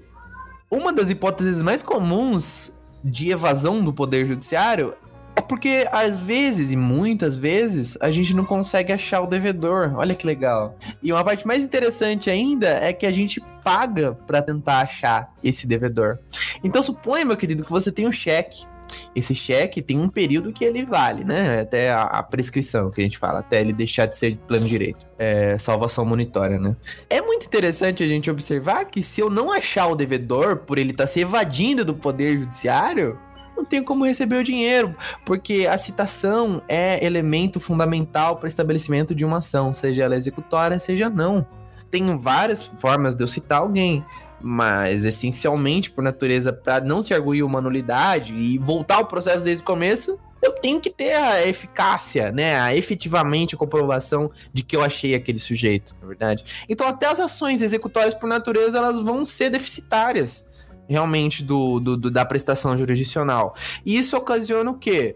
Uma das hipóteses mais comuns de evasão do poder judiciário é porque às vezes e muitas vezes a gente não consegue achar o devedor. Olha que legal. E uma parte mais interessante ainda é que a gente paga para tentar achar esse devedor. Então suponha, meu querido, que você tem um cheque esse cheque tem um período que ele vale, né? Até a, a prescrição que a gente fala, até ele deixar de ser de plano direito. É, salvação monitória, né? É muito interessante a gente observar que se eu não achar o devedor por ele estar tá se evadindo do poder judiciário, não tenho como receber o dinheiro, porque a citação é elemento fundamental para estabelecimento de uma ação, seja ela executória, seja não. Tem várias formas de eu citar alguém, mas essencialmente, por natureza, para não se arguir uma nulidade e voltar ao processo desde o começo, eu tenho que ter a eficácia, né? A efetivamente a comprovação de que eu achei aquele sujeito, na verdade. Então, até as ações executórias por natureza, elas vão ser deficitárias realmente do, do, do, da prestação jurisdicional. E isso ocasiona o quê?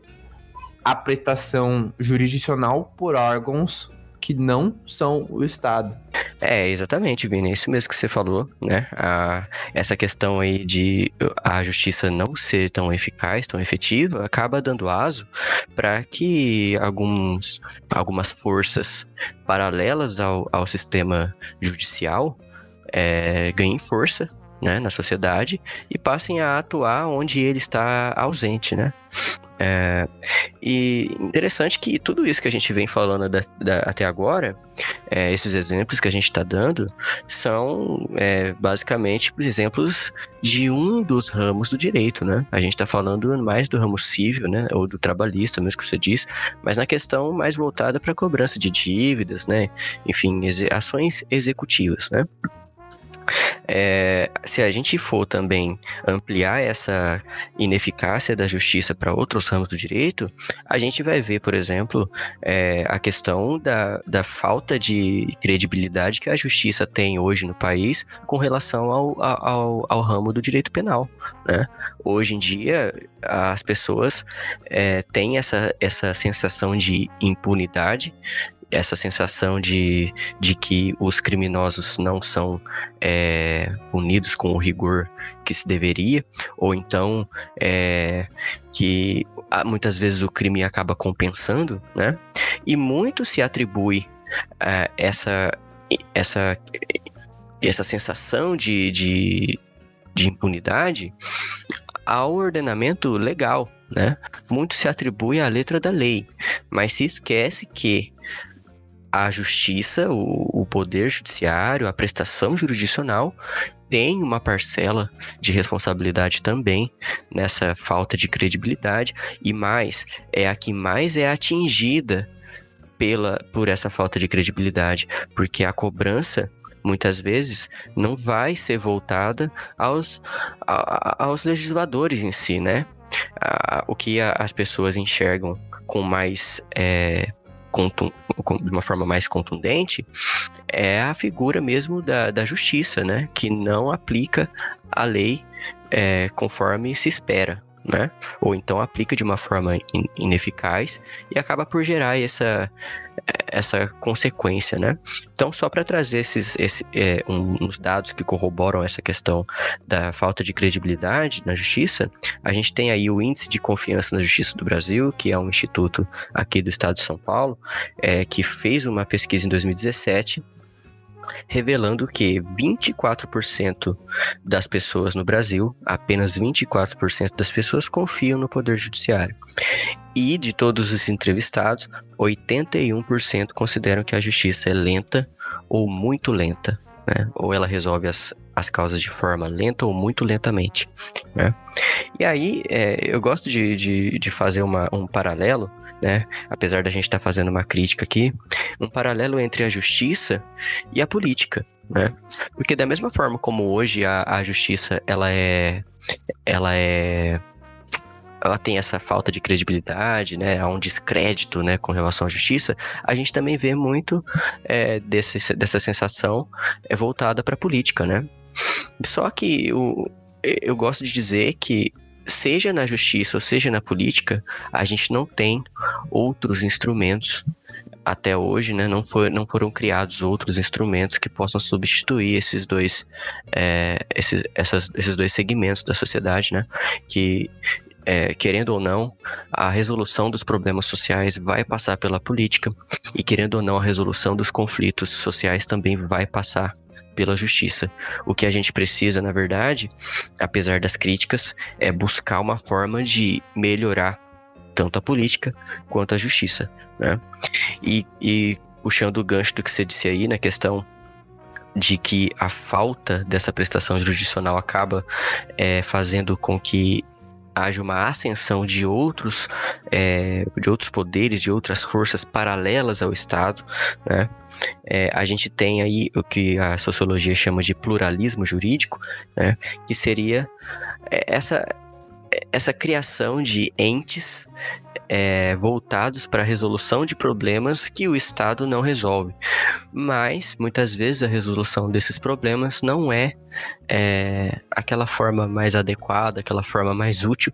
A prestação jurisdicional por órgãos que não são o Estado.
É, exatamente, Vini, é isso mesmo que você falou, né? A, essa questão aí de a justiça não ser tão eficaz, tão efetiva, acaba dando aso para que alguns, algumas forças paralelas ao, ao sistema judicial é, ganhem força né, na sociedade e passem a atuar onde ele está ausente, né? É, e interessante que tudo isso que a gente vem falando da, da, até agora, é, esses exemplos que a gente está dando, são é, basicamente exemplos de um dos ramos do direito, né? A gente está falando mais do ramo civil, né? Ou do trabalhista, mesmo que você diz, mas na questão mais voltada para cobrança de dívidas, né? Enfim, ações executivas, né? É, se a gente for também ampliar essa ineficácia da justiça para outros ramos do direito, a gente vai ver, por exemplo, é, a questão da, da falta de credibilidade que a justiça tem hoje no país com relação ao, ao, ao ramo do direito penal. Né? Hoje em dia, as pessoas é, têm essa, essa sensação de impunidade essa sensação de, de que os criminosos não são é, punidos com o rigor que se deveria, ou então é, que muitas vezes o crime acaba compensando, né? E muito se atribui é, essa, essa, essa sensação de, de, de impunidade ao ordenamento legal, né? Muito se atribui à letra da lei, mas se esquece que a justiça, o, o poder judiciário, a prestação jurisdicional tem uma parcela de responsabilidade também nessa falta de credibilidade e mais é a que mais é atingida pela por essa falta de credibilidade, porque a cobrança muitas vezes não vai ser voltada aos, a, aos legisladores em si, né? A, o que a, as pessoas enxergam com mais é, de uma forma mais contundente, é a figura mesmo da, da justiça, né? Que não aplica a lei é, conforme se espera né? Ou então aplica de uma forma in ineficaz e acaba por gerar essa, essa consequência, né? Então, só para trazer esses, esse, é, um, uns dados que corroboram essa questão da falta de credibilidade na justiça, a gente tem aí o Índice de Confiança na Justiça do Brasil, que é um instituto aqui do estado de São Paulo, é, que fez uma pesquisa em 2017 revelando que 24% das pessoas no Brasil, apenas 24% das pessoas confiam no Poder Judiciário. E de todos os entrevistados, 81% consideram que a justiça é lenta ou muito lenta. Né? Ou ela resolve as, as causas de forma lenta ou muito lentamente. Né? E aí, é, eu gosto de, de, de fazer uma, um paralelo né? Apesar da gente estar tá fazendo uma crítica aqui, um paralelo entre a justiça e a política, né? Porque da mesma forma como hoje a, a justiça ela é ela é ela tem essa falta de credibilidade, né, há um descrédito, né, com relação à justiça, a gente também vê muito é, desse, dessa sensação é, voltada para a política, né. Só que eu gosto de dizer que seja na justiça ou seja na política, a gente não tem outros instrumentos até hoje, né, não, foi, não foram criados outros instrumentos que possam substituir esses dois, é, esses, essas, esses dois segmentos da sociedade, né, que é, querendo ou não, a resolução dos problemas sociais vai passar pela política e querendo ou não, a resolução dos conflitos sociais também vai passar pela justiça. O que a gente precisa, na verdade, apesar das críticas, é buscar uma forma de melhorar tanto a política quanto a justiça, né? E, e puxando o gancho do que você disse aí na questão de que a falta dessa prestação jurisdicional acaba é, fazendo com que haja uma ascensão de outros, é, de outros poderes, de outras forças paralelas ao Estado, né? É, a gente tem aí o que a sociologia chama de pluralismo jurídico, né? Que seria é, essa essa criação de entes é, voltados para a resolução de problemas que o Estado não resolve. Mas, muitas vezes, a resolução desses problemas não é, é aquela forma mais adequada, aquela forma mais útil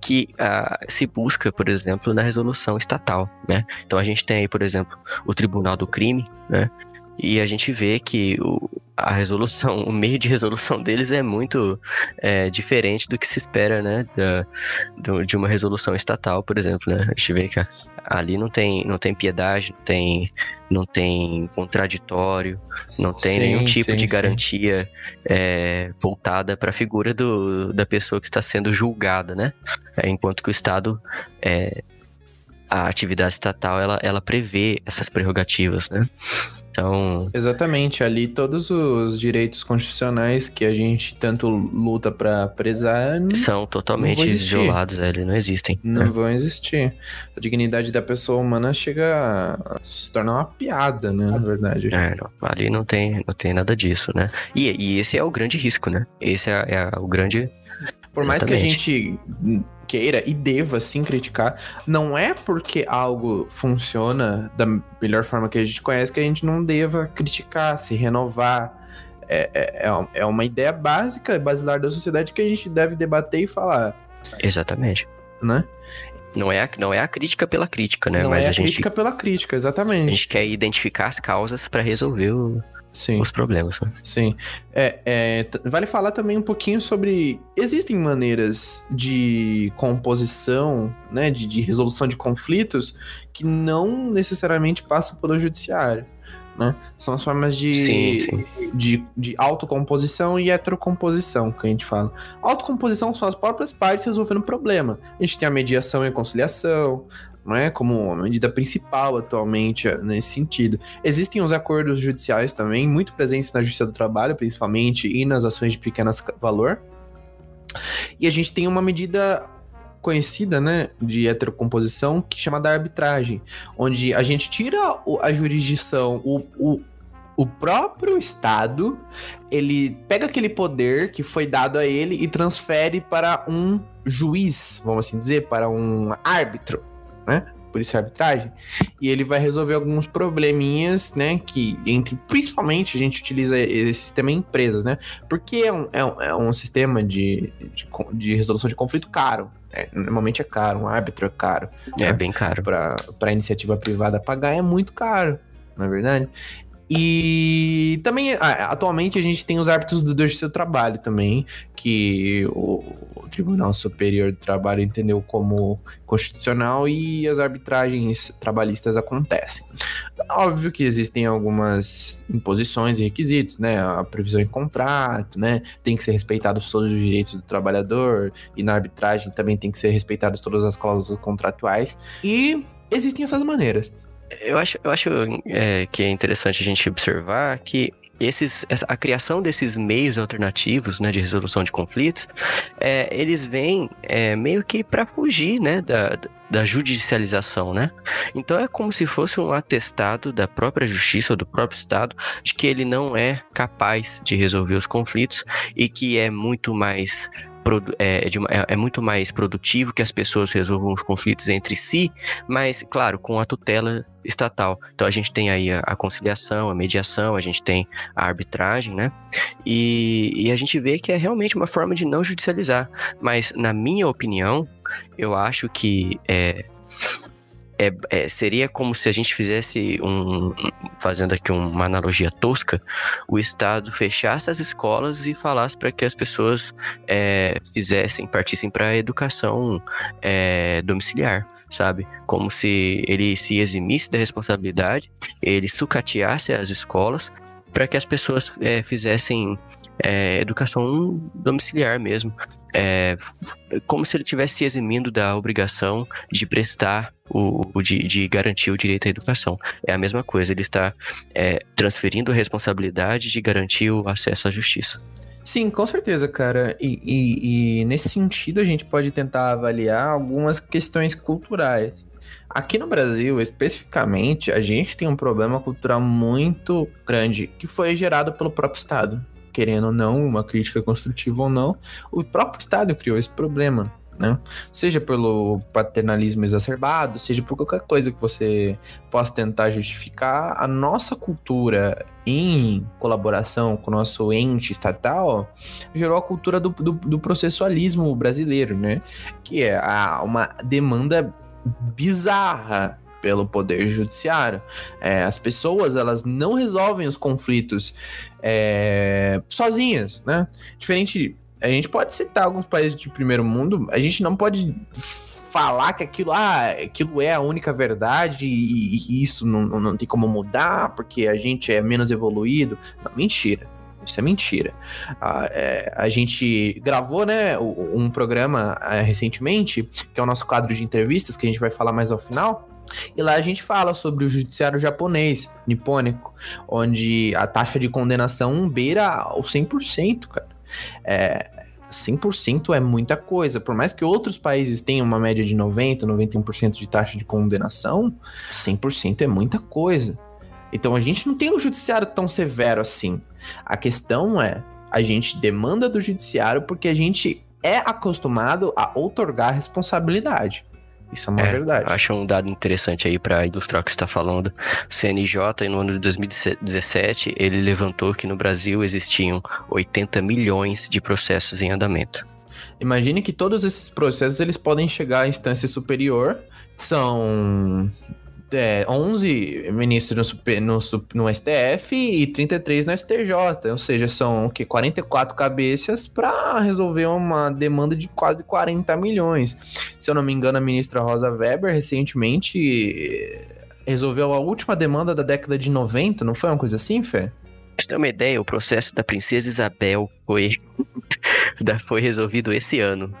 que uh, se busca, por exemplo, na resolução estatal. Né? Então, a gente tem aí, por exemplo, o Tribunal do Crime, né? E a gente vê que o, a resolução, o meio de resolução deles é muito é, diferente do que se espera, né? Da, do, de uma resolução estatal, por exemplo, né? A gente vê que ali não tem, não tem piedade, não tem, não tem contraditório, não tem sim, nenhum tipo sim, de garantia é, voltada para a figura do, da pessoa que está sendo julgada, né? É, enquanto que o Estado é, a atividade estatal ela, ela prevê essas prerrogativas, né? Então.
Exatamente, ali todos os direitos constitucionais que a gente tanto luta para prezar.
São totalmente violados, né? eles não existem.
Não né? vão existir. A dignidade da pessoa humana chega a se tornar uma piada, né? Na verdade.
É, não, ali não tem, não tem nada disso, né? E, e esse é o grande risco, né? Esse é, é o grande.
Por mais Exatamente. que a gente queira e deva sim criticar, não é porque algo funciona da melhor forma que a gente conhece que a gente não deva criticar, se renovar. É, é, é, é uma ideia básica, basilar da sociedade que a gente deve debater e falar.
Exatamente.
Né?
Não é, a, não é a crítica pela crítica, né?
Não Mas é a, a gente, crítica pela crítica, exatamente.
A gente quer identificar as causas para resolver o, Sim. os problemas. Né?
Sim. É, é, vale falar também um pouquinho sobre. Existem maneiras de composição, né, de, de resolução de conflitos que não necessariamente passam pelo judiciário. Né? São as formas de, sim, sim. de, de autocomposição e heterocomposição que a gente fala. Autocomposição são as próprias partes resolvendo o problema. A gente tem a mediação e a conciliação, é como medida principal atualmente é, nesse sentido. Existem os acordos judiciais também, muito presentes na Justiça do Trabalho, principalmente, e nas ações de pequeno valor. E a gente tem uma medida conhecida, né, de heterocomposição, que chama da arbitragem, onde a gente tira a jurisdição, o, o, o próprio Estado, ele pega aquele poder que foi dado a ele e transfere para um juiz, vamos assim dizer, para um árbitro né? Por isso é arbitragem. E ele vai resolver alguns probleminhas, né? Que entre. Principalmente a gente utiliza esse sistema em empresas, né? Porque é um, é um, é um sistema de, de, de, resolução de conflito caro. É, normalmente é caro, um árbitro é caro.
É né? bem caro.
Para a iniciativa privada pagar é muito caro, na é verdade. E também, atualmente, a gente tem os árbitros do Justiça do Trabalho também, que o, o, Tribunal Superior do Trabalho entendeu como constitucional e as arbitragens trabalhistas acontecem. Óbvio que existem algumas imposições e requisitos, né? A previsão em contrato, né? Tem que ser respeitados todos os direitos do trabalhador e na arbitragem também tem que ser respeitadas todas as cláusulas contratuais. E existem essas maneiras.
Eu acho, eu acho é, que é interessante a gente observar que esses, a criação desses meios alternativos né, de resolução de conflitos, é, eles vêm é, meio que para fugir né, da, da judicialização, né? Então é como se fosse um atestado da própria justiça ou do próprio Estado de que ele não é capaz de resolver os conflitos e que é muito mais é, de, é, é, muito mais produtivo que as pessoas resolvam os conflitos entre si, mas, claro, com a tutela estatal. Então a gente tem aí a, a conciliação, a mediação, a gente tem a arbitragem, né? E, e a gente vê que é realmente uma forma de não judicializar. Mas, na minha opinião, eu acho que é, é, é, seria como se a gente fizesse um. Fazendo aqui uma analogia tosca, o Estado fechasse as escolas e falasse para que as pessoas é, fizessem, partissem para a educação é, domiciliar sabe? Como se ele se eximisse da responsabilidade, ele sucateasse as escolas para que as pessoas é, fizessem é, educação domiciliar mesmo. É, como se ele estivesse se eximindo da obrigação de prestar o, o de, de, garantir o direito à educação. É a mesma coisa, ele está é, transferindo a responsabilidade de garantir o acesso à justiça.
Sim, com certeza, cara. E, e, e, nesse sentido, a gente pode tentar avaliar algumas questões culturais. Aqui no Brasil, especificamente, a gente tem um problema cultural muito grande que foi gerado pelo próprio Estado. Querendo ou não, uma crítica construtiva ou não, o próprio Estado criou esse problema né? Seja pelo paternalismo exacerbado, seja por qualquer coisa que você possa tentar justificar, a nossa cultura em colaboração com o nosso ente estatal gerou a cultura do, do, do processualismo brasileiro, né? Que é a, uma demanda bizarra pelo poder judiciário. É, as pessoas elas não resolvem os conflitos é, sozinhas, né? Diferente a gente pode citar alguns países de primeiro mundo, a gente não pode falar que aquilo, ah, aquilo é a única verdade e, e isso não, não, tem como mudar porque a gente é menos evoluído. Não, mentira. Isso é mentira. Ah, é, a gente gravou, né, um programa é, recentemente, que é o nosso quadro de entrevistas, que a gente vai falar mais ao final. E lá a gente fala sobre o judiciário japonês, nipônico, onde a taxa de condenação beira o 100%, cara. É, 100% é muita coisa. Por mais que outros países tenham uma média de 90%, 91% de taxa de condenação, 100% é muita coisa. Então a gente não tem um judiciário tão severo assim. A questão é, a gente demanda do judiciário porque a gente é acostumado a outorgar responsabilidade. Isso é uma é, verdade.
Acho um dado interessante aí para ilustrar o que você está falando. CNJ, no ano de 2017, ele levantou que no Brasil existiam 80 milhões de processos em andamento.
Imagine que todos esses processos eles podem chegar à instância superior. São é, 11 ministros no, no, no, STF e 33 no STJ, ou seja, são o que 44 cabeças para resolver uma demanda de quase 40 milhões. Se eu não me engano, a ministra Rosa Weber recentemente resolveu a última demanda da década de 90, não foi uma coisa assim, Fê?
Você ter uma ideia, o processo da princesa Isabel foi, foi resolvido esse ano,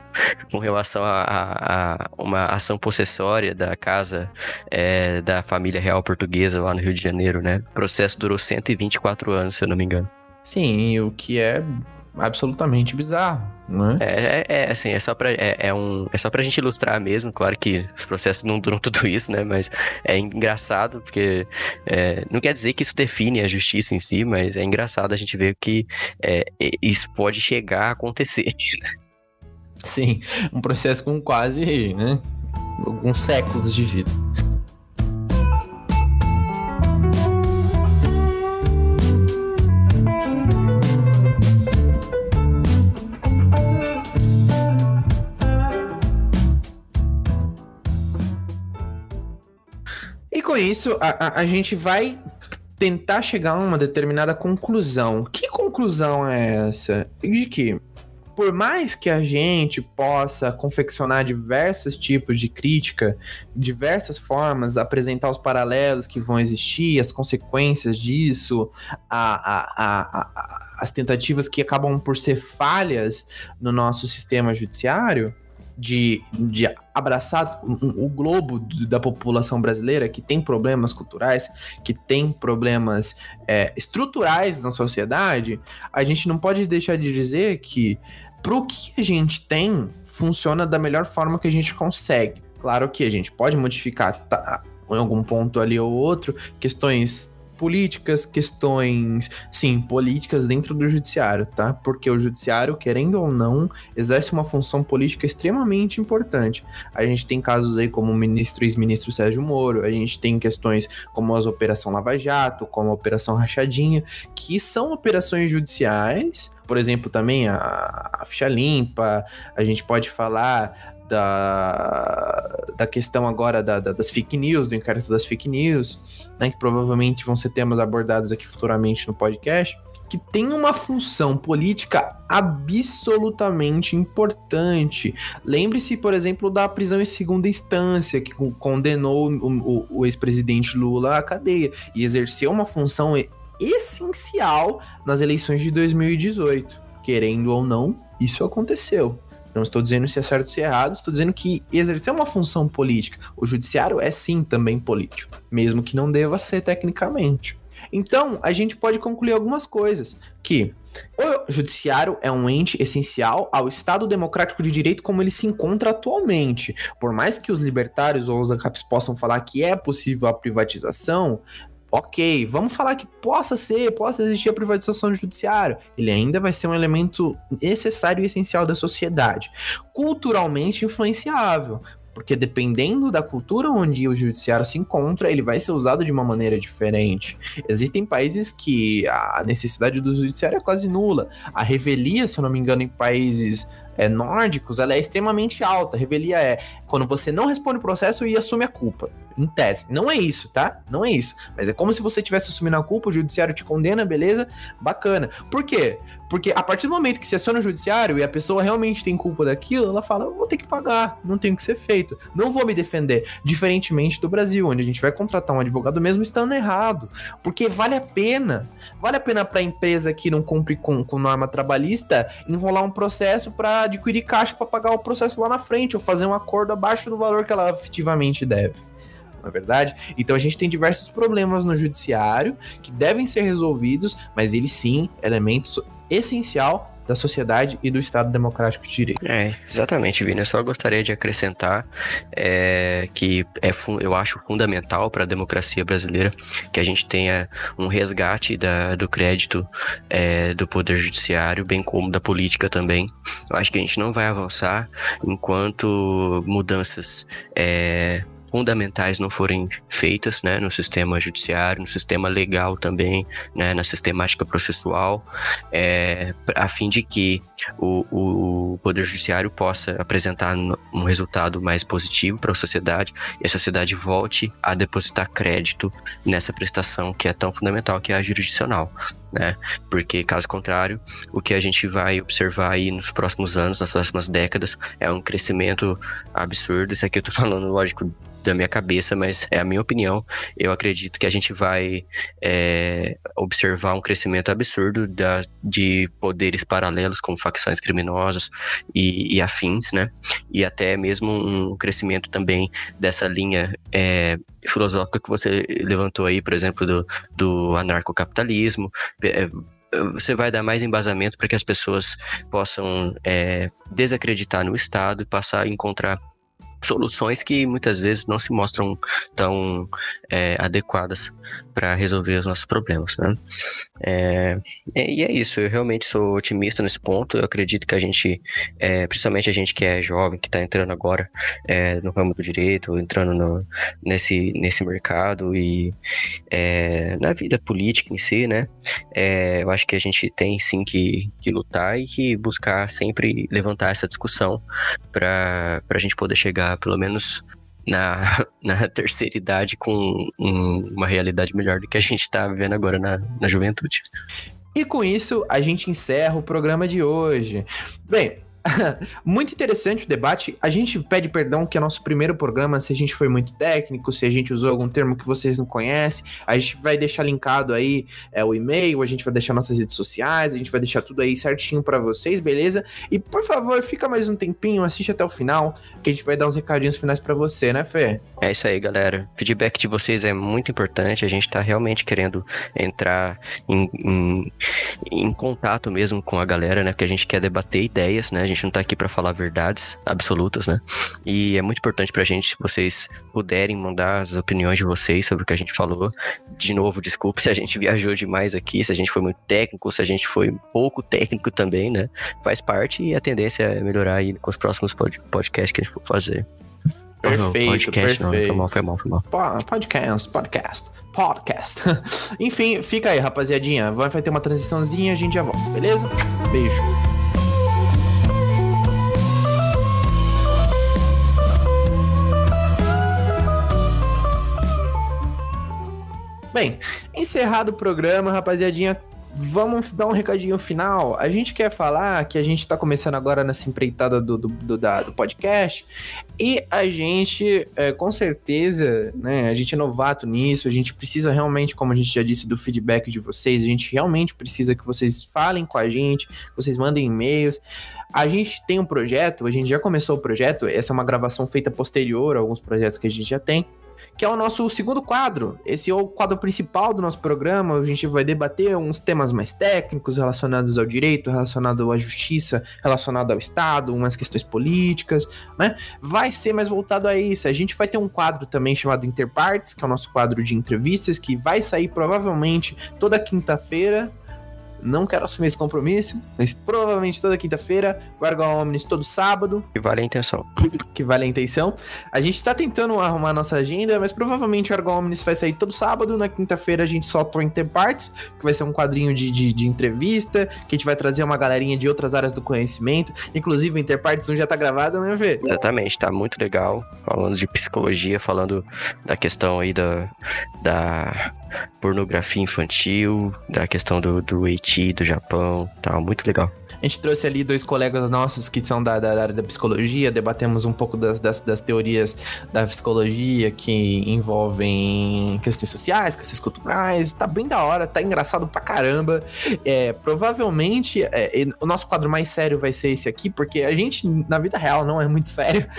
com relação a, a, a uma ação possessória da casa é, da família real portuguesa lá no Rio de Janeiro, né? O processo durou 124 anos, se eu não me engano.
Sim, o que é absolutamente bizarro, né?
É, é, é assim, é só, pra, é, é, um, é só pra gente ilustrar mesmo, claro que os processos não duram tudo isso, né, mas é engraçado, porque é, não quer dizer que isso define a justiça em si, mas é engraçado a gente ver que é, isso pode chegar a acontecer.
Sim, um processo com quase, né, alguns séculos de vida. Isso, a, a, a gente vai tentar chegar a uma determinada conclusão. Que conclusão é essa? De que, por mais que a gente possa confeccionar diversos tipos de crítica, diversas formas, apresentar os paralelos que vão existir, as consequências disso, a, a, a, as tentativas que acabam por ser falhas no nosso sistema judiciário, de, de abraçar o, o globo da população brasileira que tem problemas culturais, que tem problemas é, estruturais na sociedade, a gente não pode deixar de dizer que pro que a gente tem, funciona da melhor forma que a gente consegue. Claro que a gente pode modificar tá, em algum ponto ali ou outro questões políticas, questões, sim, políticas dentro do judiciário, tá? Porque o judiciário, querendo ou não, exerce uma função política extremamente importante. A gente tem casos aí como o ministro e ex-ministro Sérgio Moro, a gente tem questões como as Operação Lava Jato, como a Operação Rachadinha, que são operações judiciais, por exemplo, também a, a ficha limpa, a gente pode falar da, da questão agora da, da, das fake news, do inquérito das fake news, né, que provavelmente vão ser temas abordados aqui futuramente no podcast, que tem uma função política absolutamente importante. Lembre-se, por exemplo, da prisão em segunda instância, que condenou o, o, o ex-presidente Lula à cadeia e exerceu uma função essencial nas eleições de 2018. Querendo ou não, isso aconteceu. Não estou dizendo se é certo ou se é errado, estou dizendo que exercer uma função política. O judiciário é sim também político, mesmo que não deva ser tecnicamente. Então, a gente pode concluir algumas coisas. Que o judiciário é um ente essencial ao Estado democrático de direito como ele se encontra atualmente. Por mais que os libertários ou os ANCAPs possam falar que é possível a privatização, ok, vamos falar que possa ser, possa existir a privatização do judiciário. Ele ainda vai ser um elemento necessário e essencial da sociedade, culturalmente influenciável. Porque dependendo da cultura onde o judiciário se encontra, ele vai ser usado de uma maneira diferente. Existem países que a necessidade do judiciário é quase nula. A revelia, se eu não me engano, em países é, nórdicos, ela é extremamente alta. A revelia é quando você não responde o processo e assume a culpa. Em tese. Não é isso, tá? Não é isso. Mas é como se você tivesse assumindo a culpa, o judiciário te condena, beleza? Bacana. Por quê? Porque a partir do momento que você aciona o judiciário e a pessoa realmente tem culpa daquilo, ela fala: eu vou ter que pagar, não tem o que ser feito, não vou me defender. Diferentemente do Brasil, onde a gente vai contratar um advogado mesmo estando errado. Porque vale a pena. Vale a pena para a empresa que não cumpre com, com norma trabalhista enrolar um processo para adquirir caixa para pagar o processo lá na frente ou fazer um acordo abaixo do valor que ela efetivamente deve não é verdade? Então a gente tem diversos problemas no judiciário que devem ser resolvidos, mas ele sim, elementos essencial da sociedade e do Estado Democrático de Direito.
É, exatamente, Vini. Eu só gostaria de acrescentar é, que é, eu acho fundamental para a democracia brasileira que a gente tenha um resgate da, do crédito é, do Poder Judiciário, bem como da política também. Eu acho que a gente não vai avançar enquanto mudanças é, fundamentais não forem feitas né, no sistema judiciário, no sistema legal também, né, na sistemática processual, é, a fim de que o, o Poder Judiciário possa apresentar um resultado mais positivo para a sociedade e a sociedade volte a depositar crédito nessa prestação que é tão fundamental, que é a jurisdicional. Né? Porque, caso contrário, o que a gente vai observar aí nos próximos anos, nas próximas décadas, é um crescimento absurdo. Isso aqui eu tô falando, lógico, da minha cabeça, mas é a minha opinião. Eu acredito que a gente vai é, observar um crescimento absurdo da, de poderes paralelos, como facções criminosas e, e, afins, né? E até mesmo um crescimento também dessa linha é, filosófica que você levantou aí, por exemplo, do, do anarcocapitalismo. É, você vai dar mais embasamento para que as pessoas possam é, desacreditar no Estado e passar a encontrar soluções que muitas vezes não se mostram tão é, adequadas para resolver os nossos problemas, né? É, e é isso, eu realmente sou otimista nesse ponto. Eu acredito que a gente, é, principalmente a gente que é jovem, que está entrando agora é, no ramo do direito, entrando no, nesse, nesse mercado e é, na vida política em si, né? É, eu acho que a gente tem sim que, que lutar e que buscar sempre levantar essa discussão para a gente poder chegar, pelo menos, na, na terceira idade com um, uma realidade melhor do que a gente está vivendo agora na, na juventude.
E com isso, a gente encerra o programa de hoje. Bem, muito interessante o debate. A gente pede perdão que é nosso primeiro programa, se a gente foi muito técnico, se a gente usou algum termo que vocês não conhecem. A gente vai deixar linkado aí é, o e-mail, a gente vai deixar nossas redes sociais, a gente vai deixar tudo aí certinho para vocês, beleza? E por favor, fica mais um tempinho, assiste até o final, que a gente vai dar uns recadinhos finais para você, né, Fê?
É isso aí, galera. O feedback de vocês é muito importante. A gente tá realmente querendo entrar em, em, em contato mesmo com a galera, né? Porque a gente quer debater ideias, né? A gente gente não tá aqui para falar verdades absolutas, né? E é muito importante pra gente se vocês puderem mandar as opiniões de vocês sobre o que a gente falou. De novo, desculpe se a gente viajou demais aqui, se a gente foi muito técnico, se a gente foi pouco técnico também, né? Faz parte e a tendência é melhorar aí com os próximos podcasts que a gente for fazer.
Perfeito,
podcast,
perfeito.
Não, foi mal, foi mal, foi mal.
Podcast, podcast, podcast. Enfim, fica aí, rapaziadinha. Vai ter uma transiçãozinha, a gente já volta, beleza? Beijo. Bem, encerrado o programa, rapaziadinha, vamos dar um recadinho final. A gente quer falar que a gente está começando agora nessa empreitada do, do, do, da, do podcast e a gente, é, com certeza, né, a gente é novato nisso, a gente precisa realmente, como a gente já disse, do feedback de vocês, a gente realmente precisa que vocês falem com a gente, vocês mandem e-mails. A gente tem um projeto, a gente já começou o projeto, essa é uma gravação feita posterior a alguns projetos que a gente já tem que é o nosso segundo quadro. Esse é o quadro principal do nosso programa. A gente vai debater uns temas mais técnicos relacionados ao direito, relacionado à justiça, relacionado ao Estado, umas questões políticas, né? Vai ser mais voltado a isso. A gente vai ter um quadro também chamado Interparts, que é o nosso quadro de entrevistas, que vai sair provavelmente toda quinta-feira não quero assumir esse compromisso, mas provavelmente toda quinta-feira, Guarda Omnis todo sábado.
Que vale a intenção.
Que vale a intenção. A gente tá tentando arrumar nossa agenda, mas provavelmente o Guarda Omnis vai sair todo sábado. Na quinta-feira a gente solta o Interparts, que vai ser um quadrinho de, de, de, entrevista, que a gente vai trazer uma galerinha de outras áreas do conhecimento. Inclusive o Interparts 1 já tá gravado, né, Vê?
Exatamente, tá muito legal. Falando de psicologia, falando da questão aí da, da pornografia infantil, da questão do, do Haiti, do Japão, tal, muito legal.
A gente trouxe ali dois colegas nossos que são da, da, da área da psicologia, debatemos um pouco das, das, das, teorias da psicologia que envolvem questões sociais, questões culturais. Tá bem da hora, tá engraçado pra caramba. É, provavelmente é, o nosso quadro mais sério vai ser esse aqui, porque a gente, na vida real, não é muito sério.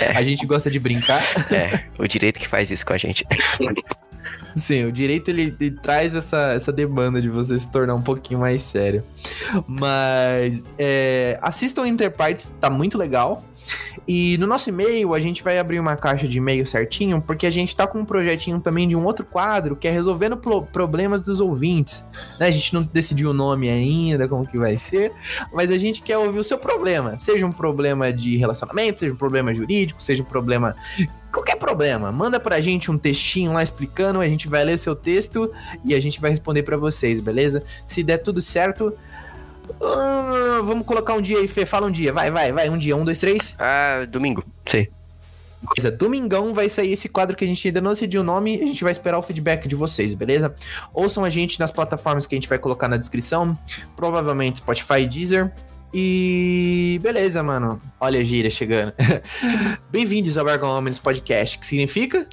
É. a gente gosta de brincar.
É, o direito que faz isso com a gente.
Sim, o direito ele, ele, traz essa, essa demanda de você se tornar um pouquinho mais sério. Mas é, assistam Interparts, tá muito legal. E no nosso e-mail, a gente vai abrir uma caixa de e-mail certinho, porque a gente tá com um projetinho também de um outro quadro, que é resolvendo problemas dos ouvintes. Né? A gente não decidiu o nome ainda, como que vai ser, mas a gente quer ouvir o seu problema. Seja um problema de relacionamento, seja um problema jurídico, seja um problema qualquer problema, manda pra gente um textinho lá explicando, a gente vai ler seu texto e a gente vai responder para vocês, beleza? Se der tudo certo, uh, vamos colocar um dia aí, Fê, fala um dia, vai, vai, vai, um dia, um, dois, três.
Ah, domingo, sei.
Beleza, domingão vai sair esse quadro que a gente ainda não decidiu o nome, a gente vai esperar o feedback de vocês, beleza? Ouçam a gente nas plataformas que a gente vai colocar na descrição, provavelmente Spotify e Deezer. E beleza, mano. Olha a gíria chegando. Bem-vindos ao Bargon Homens Podcast, que significa?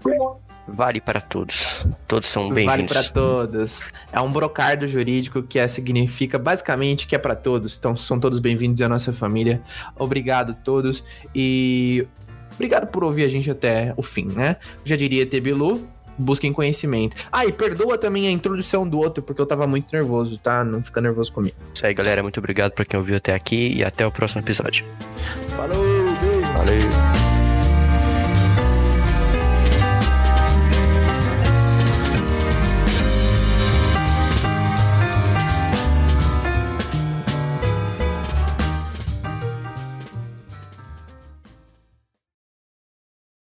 Vale para todos. Todos são bem-vindos.
Vale para todos. É um brocardo jurídico que é, significa basicamente que é para todos. Então são todos bem-vindos à nossa família. Obrigado a todos e obrigado por ouvir a gente até o fim, né? Já diria Tebilu, busquem conhecimento. Ah, e perdoa também a introdução do outro, porque eu tava muito nervoso, tá? Não fica nervoso comigo.
Isso aí, galera. Muito obrigado por quem ouviu até aqui e até o próximo episódio.
Falou, beijo.
Valeu.